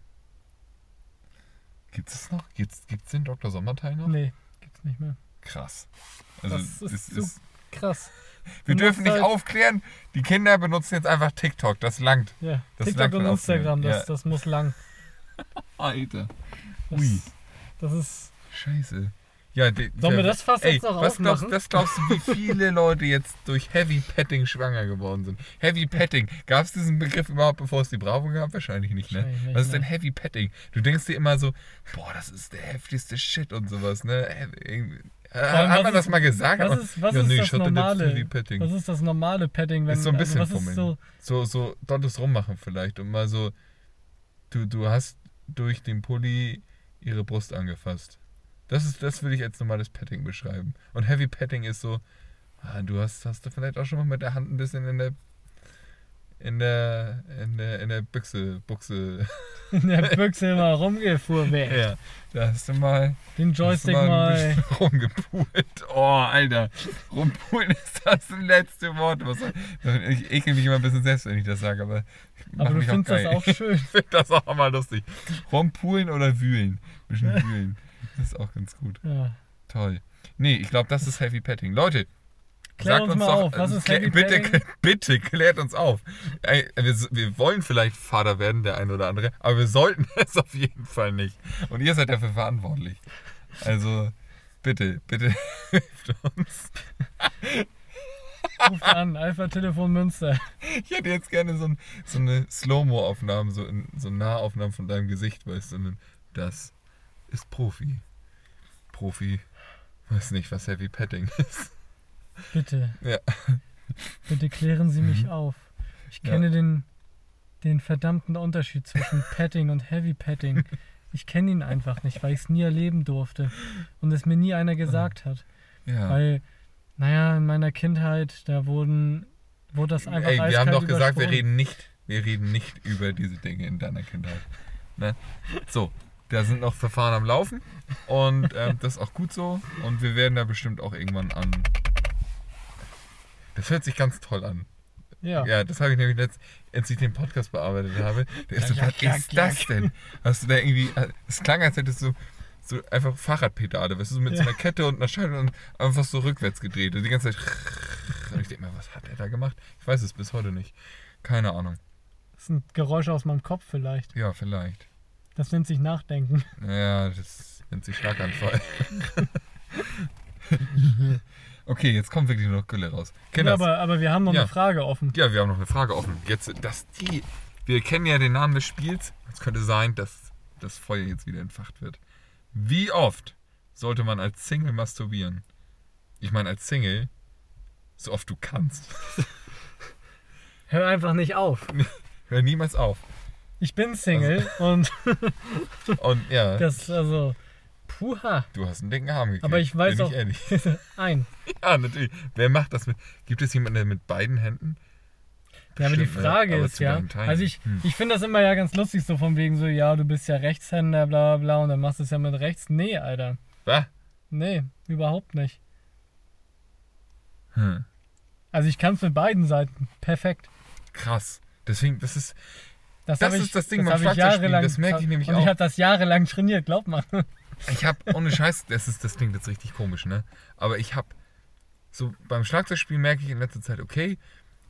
Gibt es noch? Gibt's, gibt's den Dr. Sommerteil noch? Nee, gibt's nicht mehr. Krass. Also Das ist es so ist, Krass. wir dürfen nicht halt- aufklären, die Kinder benutzen jetzt einfach TikTok, das langt. Ja, Das TikTok langt und Instagram, das, ja. das muss lang. Alter. Das, Ui. das ist. Scheiße. Ja, die, Sollen wir das fast ey, jetzt noch was glaubst, was glaubst du, wie viele Leute jetzt durch Heavy Petting schwanger geworden sind? Heavy Petting. Gab es diesen Begriff überhaupt, bevor es die Bravo gab? Wahrscheinlich nicht, ne? Wahrscheinlich nicht, Was ist denn ne. Heavy Petting? Du denkst dir immer so, boah, das ist der heftigste Shit und sowas, ne? Äh, allem, hat man das ist- mal gesagt? Was Aber- ist, was ja, ist nee, das normale? Was ist das normale Padding, wenn ist so ein bisschen also fummeln. so, So, so dottes rummachen vielleicht und mal so, du, du hast durch den Pulli ihre Brust angefasst. Das ist, das würde ich als normales Petting beschreiben. Und Heavy Petting ist so, ah, du hast, hast du vielleicht auch schon mal mit der Hand ein bisschen in der in der in der in der Büchse Buchse. in der Büchse mal rumgefuhrwerk. Ja, da hast du mal, Den Joystick mal, mal. rumgepult. Oh, Alter. Rumpulen ist das letzte Wort. Was, ich ekel mich immer ein bisschen selbst, wenn ich das sage, aber Aber du findest das auch schön. Ich finde das auch mal lustig. Rumpulen oder wühlen? Ein bisschen wühlen. Das ist auch ganz gut. Ja. Toll. Nee, ich glaube, das ist Heavy Petting. Leute, Klär sagt uns uns doch, auf, was äh, ist klär- bitte, bitte klärt uns auf. Ey, wir, wir wollen vielleicht Vater werden, der eine oder andere, aber wir sollten es auf jeden Fall nicht. Und ihr seid dafür verantwortlich. Also, bitte, bitte hilft uns. Ruft an, Alpha Telefon Münster. Ich hätte jetzt gerne so, ein, so eine Slow-Mo-Aufnahme, so, in, so Nahaufnahmen von deinem Gesicht, weißt du. Das ist Profi. Profi. Weiß nicht, was Heavy Petting ist. Bitte. Ja. Bitte klären Sie mich auf. Ich Ja. kenne den, den verdammten Unterschied zwischen Petting und Heavy Petting. Ich kenne ihn einfach nicht, weil ich es nie erleben durfte und es mir nie einer gesagt hat. Ja. Weil, naja, in meiner Kindheit, da wurden, wurde das einfach Ey, wir haben doch gesagt, wir reden nicht, wir reden nicht über diese Dinge in deiner Kindheit. Ne? So, da sind noch Verfahren am Laufen und ähm, das ist auch gut so und wir werden da bestimmt auch irgendwann an. Das hört sich ganz toll an. Ja. Ja, das habe ich nämlich letzt, als ich den Podcast bearbeitet habe. Der ist so, was ist das denn? Hast du da irgendwie, es klang, als hättest du so einfach Fahrradpedale, weißt du, so mit so einer Kette und einer Schaltung und einfach so rückwärts gedreht. Und die ganze Zeit. Und ich denke mir, was hat er da gemacht? Ich weiß es bis heute nicht. Keine Ahnung. Das sind Geräusche aus meinem Kopf vielleicht. Ja, vielleicht. Das nennt sich Nachdenken. Ja, das nennt sich Schlaganfall. okay, jetzt kommt wirklich nur noch Gülle raus. Ja, Kinders, aber, aber wir haben noch Ja. eine Frage offen. Ja, wir haben noch eine Frage offen. Jetzt, dass die. Wir kennen ja den Namen des Spiels. Es könnte sein, dass das Feuer jetzt wieder entfacht wird. Wie oft sollte man als Single masturbieren? Ich meine, als Single, so oft du kannst. Hör einfach nicht auf. Hör niemals auf. Ich bin Single und Und ja, das, also, puha, du hast einen dicken Arm gekriegt. Aber ich weiß bin auch- Ich ein. Ja, natürlich. Wer macht das mit? Gibt es jemanden, der mit beiden Händen? Ja, aber die? Frage Aber ist ja, also ich, Hm. ich finde das immer ja ganz lustig, so von wegen so, ja, du bist ja Rechtshänder, bla bla bla, und dann machst du es ja mit rechts. Nee, Alter. Was? Nee, überhaupt nicht. Hm. Also ich kann es mit beiden Seiten. Perfekt. Krass. Deswegen, das ist. Das, Das ist ich, das Ding beim hab ich Schlagzeugspielen, jahrelang- das merke ich nämlich und auch. ich habe das jahrelang trainiert, glaub mal. Ich habe ohne Scheiß, das, ist, das klingt jetzt richtig komisch, ne? Aber ich habe so beim Schlagzeugspielen merke ich in letzter Zeit, okay,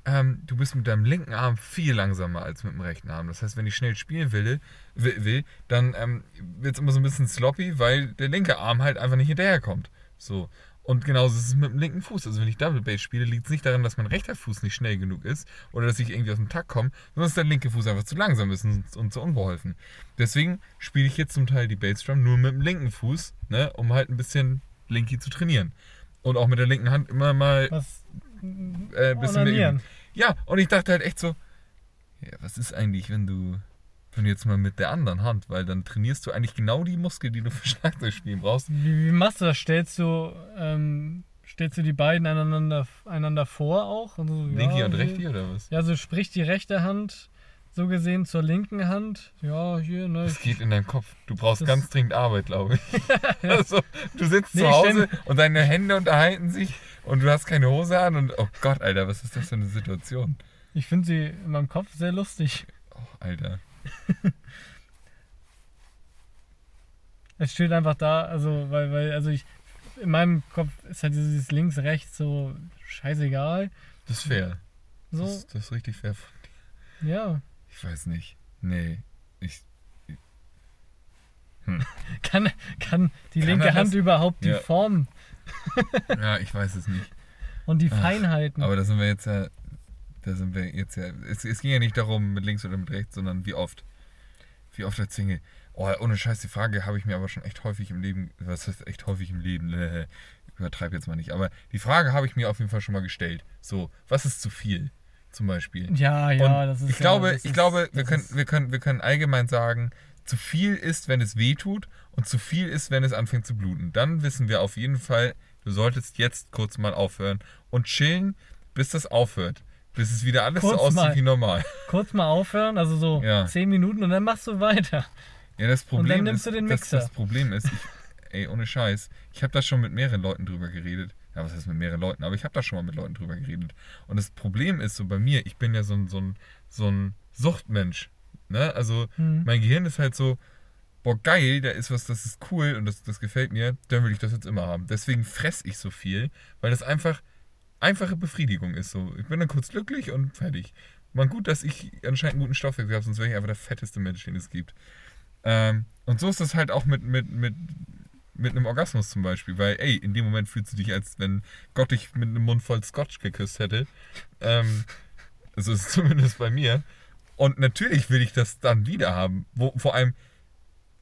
ähm, du bist mit deinem linken Arm viel langsamer als mit dem rechten Arm. Das heißt, wenn ich schnell spielen will, will, will dann ähm, wird es immer so ein bisschen sloppy, weil der linke Arm halt einfach nicht hinterherkommt. So. Und genauso ist es mit dem linken Fuß. Also wenn ich Double Bass spiele, liegt es nicht daran, dass mein rechter Fuß nicht schnell genug ist oder dass ich irgendwie aus dem Takt komme, sondern dass der linke Fuß einfach zu langsam ist und, und zu unbeholfen. Deswegen spiele ich jetzt zum Teil die Bassdrum nur mit dem linken Fuß, ne, um halt ein bisschen Linky zu trainieren. Und auch mit der linken Hand immer mal Was? äh, ein bisschen mehr üben. Ja, und ich dachte halt echt so, ja, was ist eigentlich, wenn du, du jetzt mal mit der anderen Hand, weil dann trainierst du eigentlich genau die Muskeln, die du für Schlagzeugspielen brauchst. Wie, wie machst du das? Stellst du, ähm, stellst du die beiden einander, einander vor auch? Also, Linky ja, und so- Rechti oder was? Ja, so sprich die rechte Hand so gesehen zur linken Hand. Ja, hier, ne? Das geht in deinem Kopf. Du brauchst Das- ganz dringend Arbeit, glaube ich. also, du sitzt Nee, zu Hause und deine Hände unterhalten sich und du hast keine Hose an und oh Gott, Alter, was ist das für eine Situation? Ich finde sie in meinem Kopf sehr lustig. Oh, Alter. Es steht einfach da, also, weil, weil, also ich, in meinem Kopf ist halt dieses links, rechts so scheißegal. Das ist fair. So, Das, das ist richtig fair. ja. Ich weiß nicht. Nee. Ich, Kann, kann die Kann linke Hand das? überhaupt die Ja. Form ja, ich weiß es nicht. und die Ach, Feinheiten? Aber da sind wir jetzt ja. Da sind wir jetzt ja. Es, es ging ja nicht darum, mit links oder mit rechts, sondern wie oft. Wie oft als Single. Oh, ohne Scheiß, die Frage habe ich mir aber schon echt häufig im Leben. Was heißt echt häufig im Leben? Äh, Übertreib jetzt mal nicht. Aber die Frage habe ich mir auf jeden Fall schon mal gestellt. So, was ist zu viel? Zum Beispiel. ja, ja, Und das ist ich ja, glaube, ich ist, glaube, wir können, wir können, wir können allgemein sagen, zu viel ist, wenn es weh tut und zu viel ist, wenn es anfängt zu bluten. Dann wissen wir auf jeden Fall, du solltest jetzt kurz mal aufhören und chillen, bis das aufhört. Bis es wieder alles so Kurz aussieht mal. wie normal. Kurz mal aufhören, also so Ja. 10 Minuten und dann machst du weiter. Ja, das Problem dann nimmst ist, du den das, Mixer. das Problem ist, ich, ey, ohne Scheiß, ich habe da schon mit mehreren Leuten drüber geredet. Ja, was heißt mit mehreren Leuten? Aber ich habe da schon mal mit Leuten drüber geredet. Und das Problem ist so bei mir, ich bin ja so ein, so ein, so ein Suchtmensch. Ne? Also Hm. mein Gehirn ist halt so, boah, geil, da ist was, das ist cool und das, das gefällt mir, dann will ich das jetzt immer haben. Deswegen fress ich so viel, weil das einfach einfache Befriedigung ist. So, ich bin dann kurz glücklich und fertig. Man gut, dass ich anscheinend einen guten Stoffwechsel habe, sonst wäre ich einfach der fetteste Mensch, den es gibt. Ähm, und so ist das halt auch mit, mit, mit, mit einem Orgasmus zum Beispiel, weil, ey, in dem Moment fühlst du dich, als wenn Gott dich mit einem Mund voll Scotch geküsst hätte. Ähm, so ist es zumindest bei mir. Und natürlich will ich das dann wieder haben. Wo, vor allem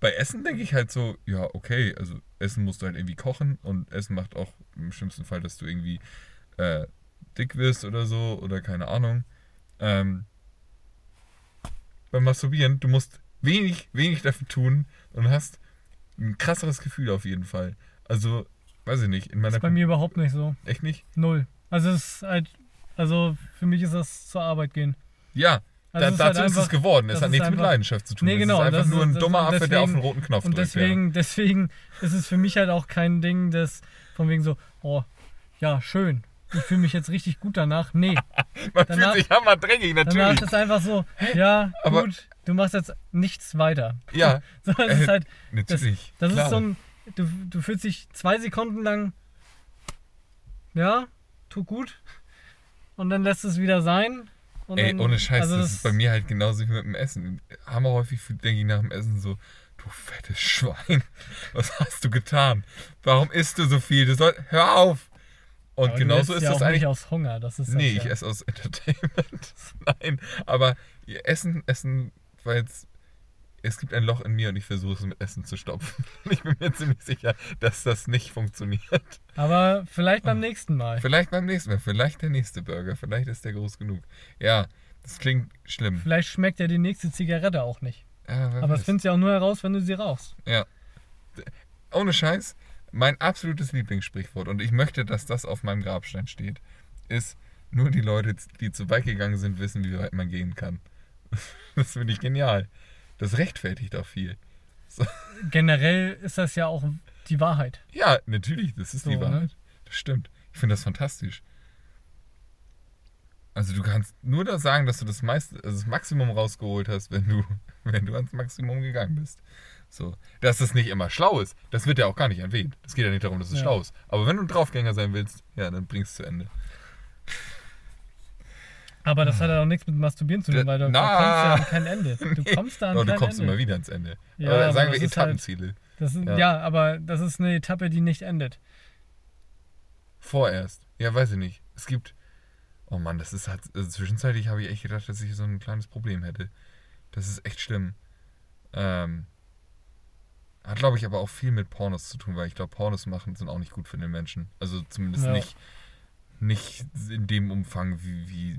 bei Essen denke ich halt so, ja, okay, also Essen musst du halt irgendwie kochen und Essen macht auch im schlimmsten Fall, dass du irgendwie äh, dick wirst oder so oder keine Ahnung. Ähm, beim Masturbieren, du musst wenig, wenig dafür tun und hast ein krasseres Gefühl auf jeden Fall. Also, weiß ich nicht, in Das meiner ist bei mir überhaupt nicht so. echt nicht? Null. Also es ist halt, also für mich ist das zur Arbeit gehen. Ja, Also da, ist dazu halt ist es einfach- geworden. Es das hat ist nichts mit einfach- Leidenschaft zu tun. Nee, genau, Es ist einfach das nur ein ist- das- dummer Affe, der auf den roten Knopf Und drückt. deswegen, deswegen ist es für mich halt auch kein Ding, das von wegen so, oh, ja, schön. Ich fühle mich jetzt richtig gut danach. Nee. Man danach- fühlt sich hammerdreckig, danach natürlich. ist es einfach so, ja, Aber- gut, du machst jetzt nichts weiter. Ja, So, ist Äh, halt, natürlich. das klar. ist so ein, du, du fühlst dich zwei Sekunden lang, ja, tut gut. Und dann lässt es wieder sein. Und Ey, dann, ohne Scheiß, also das, ist bei mir halt genauso wie mit dem Essen. Hammer häufig denke ich nach dem Essen so, du fettes Schwein, was hast du getan? Warum isst du so viel? Du soll, hör auf! Und Aber genauso ist ja das auch eigentlich. nicht aus Hunger. Das ist Nee, das ich ja. esse aus Entertainment. Nein, aber Essen, Essen, weil jetzt, es gibt ein Loch in mir und ich versuche es mit Essen zu stopfen. Ich bin mir ziemlich sicher, dass das nicht funktioniert. Aber vielleicht beim nächsten Mal. Vielleicht beim nächsten Mal, vielleicht der nächste Burger, vielleicht ist der groß genug. Ja, das klingt schlimm. Vielleicht schmeckt ja die nächste Zigarette auch nicht. Ja, Aber das weiß. findest du ja auch nur heraus, wenn du sie rauchst. Ja. Ohne Scheiß, mein absolutes Lieblingssprichwort, und ich möchte, dass das auf meinem Grabstein steht, ist, nur die Leute, die zu weit gegangen sind, wissen, wie weit man gehen kann. Das finde ich genial. Das rechtfertigt auch viel. Generell ist das ja auch die Wahrheit. Ja, natürlich, das ist die So, ne? Wahrheit. Das stimmt. Ich finde das fantastisch. Also du kannst nur da sagen, dass du das meiste, also das Maximum rausgeholt hast, wenn du, wenn du ans Maximum gegangen bist. So. Dass das nicht immer schlau ist, das wird ja auch gar nicht erwähnt. Es geht ja nicht darum, dass es Ja. schlau ist. Aber wenn du ein Draufgänger sein willst, ja, dann bringst du zu Ende. Aber das hat ja auch nichts mit Masturbieren zu tun, weil du, du kommst ja an kein Ende. Du kommst da an Aber du kein kommst Ende. immer wieder ans Ende. Ja, aber aber sagen wir das ist halt- Etappenziele. Das ist, Ja. ja. aber das ist eine Etappe, die nicht endet. Vorerst. Ja, weiß ich nicht. Es gibt. Oh Mann, das ist halt. Also zwischenzeitlich habe ich echt gedacht, dass ich so ein kleines Problem hätte. Das ist echt schlimm. Ähm, hat, glaube ich, aber auch viel mit Pornos zu tun, weil ich glaube, Pornos machen sind auch nicht gut für den Menschen. Also zumindest Ja. nicht, nicht in dem Umfang, wie, wie,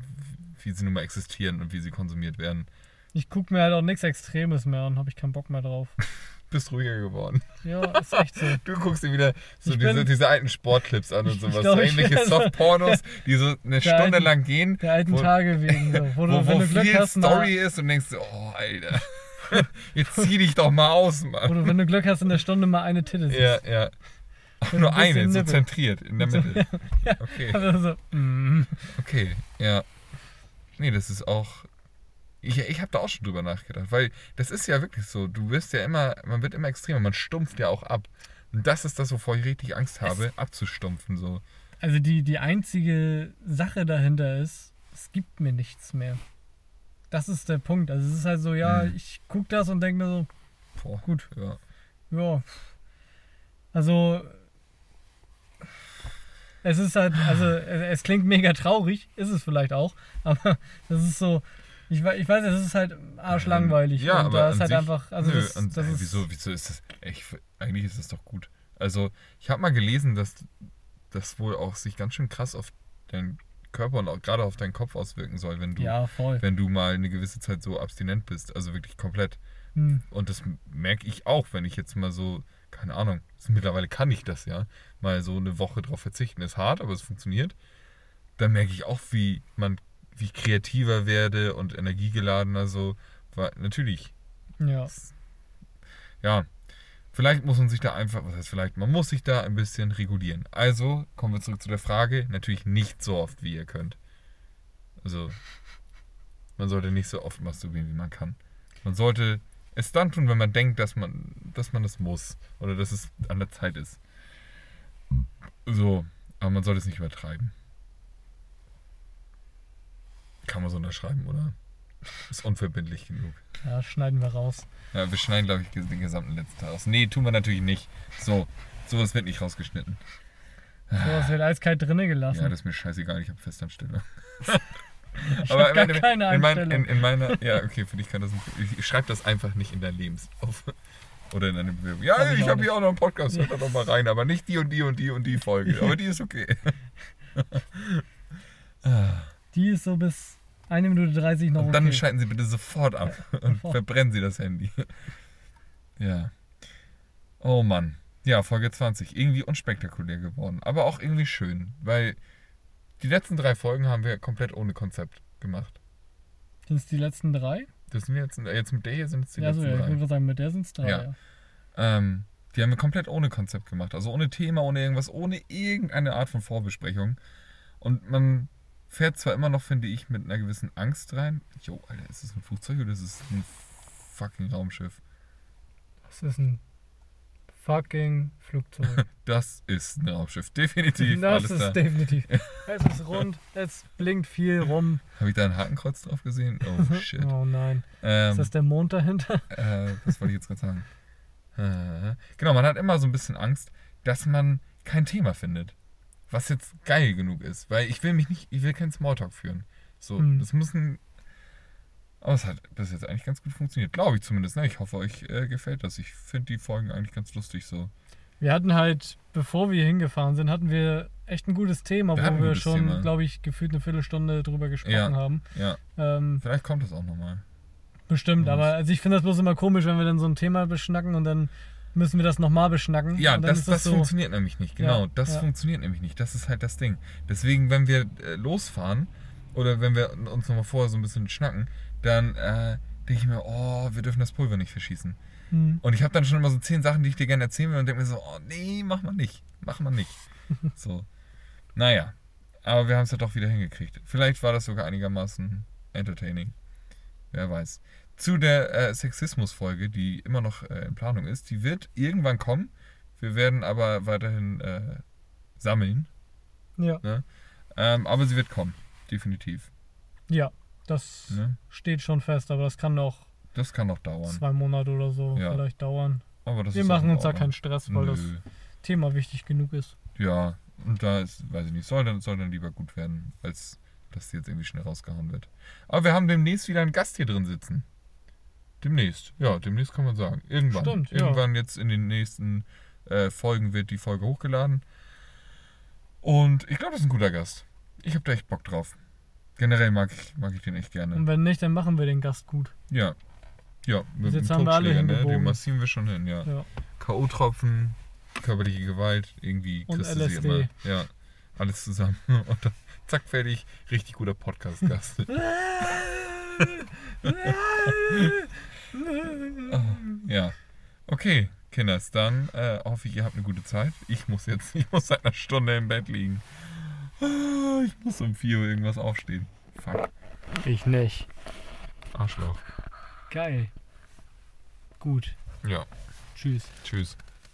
wie sie nun mal existieren und wie sie konsumiert werden. Ich gucke mir halt auch nichts Extremes mehr an, habe ich keinen Bock mehr drauf. bist ruhiger geworden. Ja, ist echt so. Du guckst dir wieder so diese, diese alten Sportclips an und sowas. glaub, so also- Softpornos, die so eine Stunde alten- lang gehen. Der alten wo, Tage wegen. So. Wo, du, Wo, wo du Glück viel hast, Story ist und denkst, so, oh, Alter. Jetzt zieh dich doch mal aus, Mann. du, wenn du Glück hast, in der Stunde mal eine Titte siehst. Ja, ja. Mit nur ein eine, so zentriert in der Mitte. Ja. Okay. Also so, mm. Okay, ja. Nee, das ist auch. Ich, ich habe da auch schon drüber nachgedacht, weil das ist ja wirklich so. Du wirst ja immer, man wird immer extremer, man stumpft ja auch ab. Und das ist das, wovor ich richtig Angst habe, abzustumpfen. So. Also die, die einzige Sache dahinter ist, es gibt mir nichts mehr. Das ist der Punkt. Also es ist halt so, ja, Hm. ich guck das und denke mir so, Boah, gut, ja. ja. Also es ist halt, also es, es klingt mega traurig, ist es vielleicht auch, aber das ist so, ich, ich weiß, es ist halt arschlangweilig. Ja, und aber da an ist halt sich- einfach, also Nö, das, und, das ey, ist, wieso, wieso ist das? Ich, eigentlich ist das doch gut. Also, ich habe mal gelesen, dass das wohl auch sich ganz schön krass auf deinen Körper und auch gerade auf deinen Kopf auswirken soll, wenn du, ja, wenn du mal eine gewisse Zeit so abstinent bist. Also wirklich komplett. Hm. Und das merke ich auch, wenn ich jetzt mal so, keine Ahnung, mittlerweile kann ich das ja, mal so eine Woche drauf verzichten. Ist hart, aber es funktioniert. Dann merke ich auch, wie man, wie ich kreativer werde und energiegeladener so. Weil, natürlich, Ja. ja, vielleicht muss man sich da einfach, was heißt vielleicht, man muss sich da ein bisschen regulieren. Also kommen wir zurück zu der Frage, natürlich nicht so oft, wie ihr könnt. Also, man sollte nicht so oft masturbieren, wie man kann. Man sollte es dann tun, wenn man denkt, dass man, dass man es muss oder dass es an der Zeit ist. So, aber man sollte es nicht übertreiben. Kann man so unterschreiben, oder? Ist unverbindlich genug. ja, schneiden wir raus. Ja, wir schneiden, glaube ich, den gesamten letzten Teil aus. Nee, tun wir natürlich nicht. So, sowas wird nicht rausgeschnitten. So, es wird eiskalt drinnen gelassen. Ja, das ist mir scheißegal, ich habe Festanstellung. ich hab gar in, keine in, mein, in, in meiner, ja, okay, für dich kann das ein, ich, schreibe das einfach nicht in dein Lebenslauf. Oder in deine Bewerbung. Ja, Hab ich ich habe hier nicht. auch noch einen Podcast, hört da doch mal rein, aber nicht die und die und die und die Folge. Aber die ist okay. Die ist so bis 1 Minute 30 noch und dann okay. schalten Sie bitte sofort ab und sofort. verbrennen Sie das Handy. Ja. Oh Mann. Ja, Folge 20. Irgendwie unspektakulär geworden. Aber auch irgendwie schön, weil die letzten drei Folgen haben wir komplett ohne Konzept gemacht. Sind es die letzten drei? Das sind jetzt, jetzt mit der hier sind es die Ja, so, letzten ja, ich drei. würde sagen, mit der sind es drei. Ja. Ja. Ähm, die haben wir komplett ohne Konzept gemacht. Also ohne Thema, ohne irgendwas, ohne irgendeine Art von Vorbesprechung. Und man fährt zwar immer noch, finde ich, mit einer gewissen Angst rein. Jo, Alter, ist das ein Flugzeug oder ist es ein fucking Raumschiff? Das ist ein fucking Flugzeug. Das ist ein Raumschiff, definitiv. das ist da. definitiv. es ist rund, es blinkt viel rum. Habe ich da ein Hakenkreuz drauf gesehen? Oh shit. Oh nein. Ähm, Ist das der Mond dahinter? äh, was wollte ich jetzt gerade sagen? Äh, genau, man hat immer so ein bisschen Angst, dass man kein Thema findet. Was jetzt geil genug ist. Weil ich will mich nicht, ich will keinen Smalltalk führen. So, Hm. das muss ein. Aber es hat bis jetzt eigentlich ganz gut funktioniert. Glaube ich zumindest. Ne? Ich hoffe, euch äh, gefällt das. Ich finde die Folgen eigentlich ganz lustig so. Wir hatten halt, bevor wir hingefahren sind, hatten wir echt ein gutes Thema, Wir wo wir schon, glaube ich, gefühlt eine Viertelstunde drüber gesprochen Ja. haben. Ja, Ähm, vielleicht kommt das auch nochmal. bestimmt, aber also ich finde das bloß immer komisch, wenn wir dann so ein Thema beschnacken und dann müssen wir das nochmal beschnacken. Ja, das, ist das so, funktioniert nämlich nicht. Genau, Ja, das ja. funktioniert nämlich nicht. Das ist halt das Ding. Deswegen, wenn wir äh, losfahren oder wenn wir uns nochmal vorher so ein bisschen schnacken, dann äh, denke ich mir, oh, wir dürfen das Pulver nicht verschießen. Hm. Und ich habe dann schon immer so zehn Sachen, die ich dir gerne erzählen will und denke mir so, oh nee, mach mal nicht. Mach mal nicht. so. Naja. Aber wir haben es ja doch wieder hingekriegt. Vielleicht war das sogar einigermaßen entertaining. Wer weiß. Zu der äh, Sexismus-Folge, die immer noch äh, in Planung ist, die wird irgendwann kommen. Wir werden aber weiterhin äh, sammeln. Ja, Ähm, aber sie wird kommen. Definitiv. ja, das Ne? steht schon fest, aber das kann noch Das kann noch dauern. zwei Monate oder so Ja. vielleicht dauern. Aber das wir machen uns da keinen Stress, weil das Nö. Thema wichtig genug ist. Ja, und da ist, weiß ich nicht, soll dann, soll dann lieber gut werden, als dass die jetzt irgendwie schnell rausgehauen wird. Aber wir haben demnächst wieder einen Gast hier drin sitzen. Demnächst, ja, demnächst kann man sagen. Irgendwann. Stimmt, ja. Irgendwann jetzt in den nächsten äh, Folgen wird die Folge hochgeladen. Und ich glaube, das ist ein guter Gast. Ich habe da echt Bock drauf. Generell mag ich, mag ich den echt gerne. Und wenn nicht, dann machen wir den Gast gut. Ja. Ja, mit jetzt haben wir alle ne? Den massieren wir schon hin, ja. Ja. K.O.-Tropfen, körperliche Gewalt, irgendwie Und kriegst du sie LSD. immer. Ja, alles zusammen. Und dann, zack, fertig. Richtig guter Podcast-Gast. ja. Okay, Kinders, dann äh, hoffe ich, ihr habt eine gute Zeit. Ich muss jetzt, ich muss seit einer Stunde im Bett liegen. Ah, Ich muss um 4 Uhr irgendwas aufstehen. Fuck. Ich nicht. Arschloch. Geil. Gut. Ja, Tschüss. tschüss.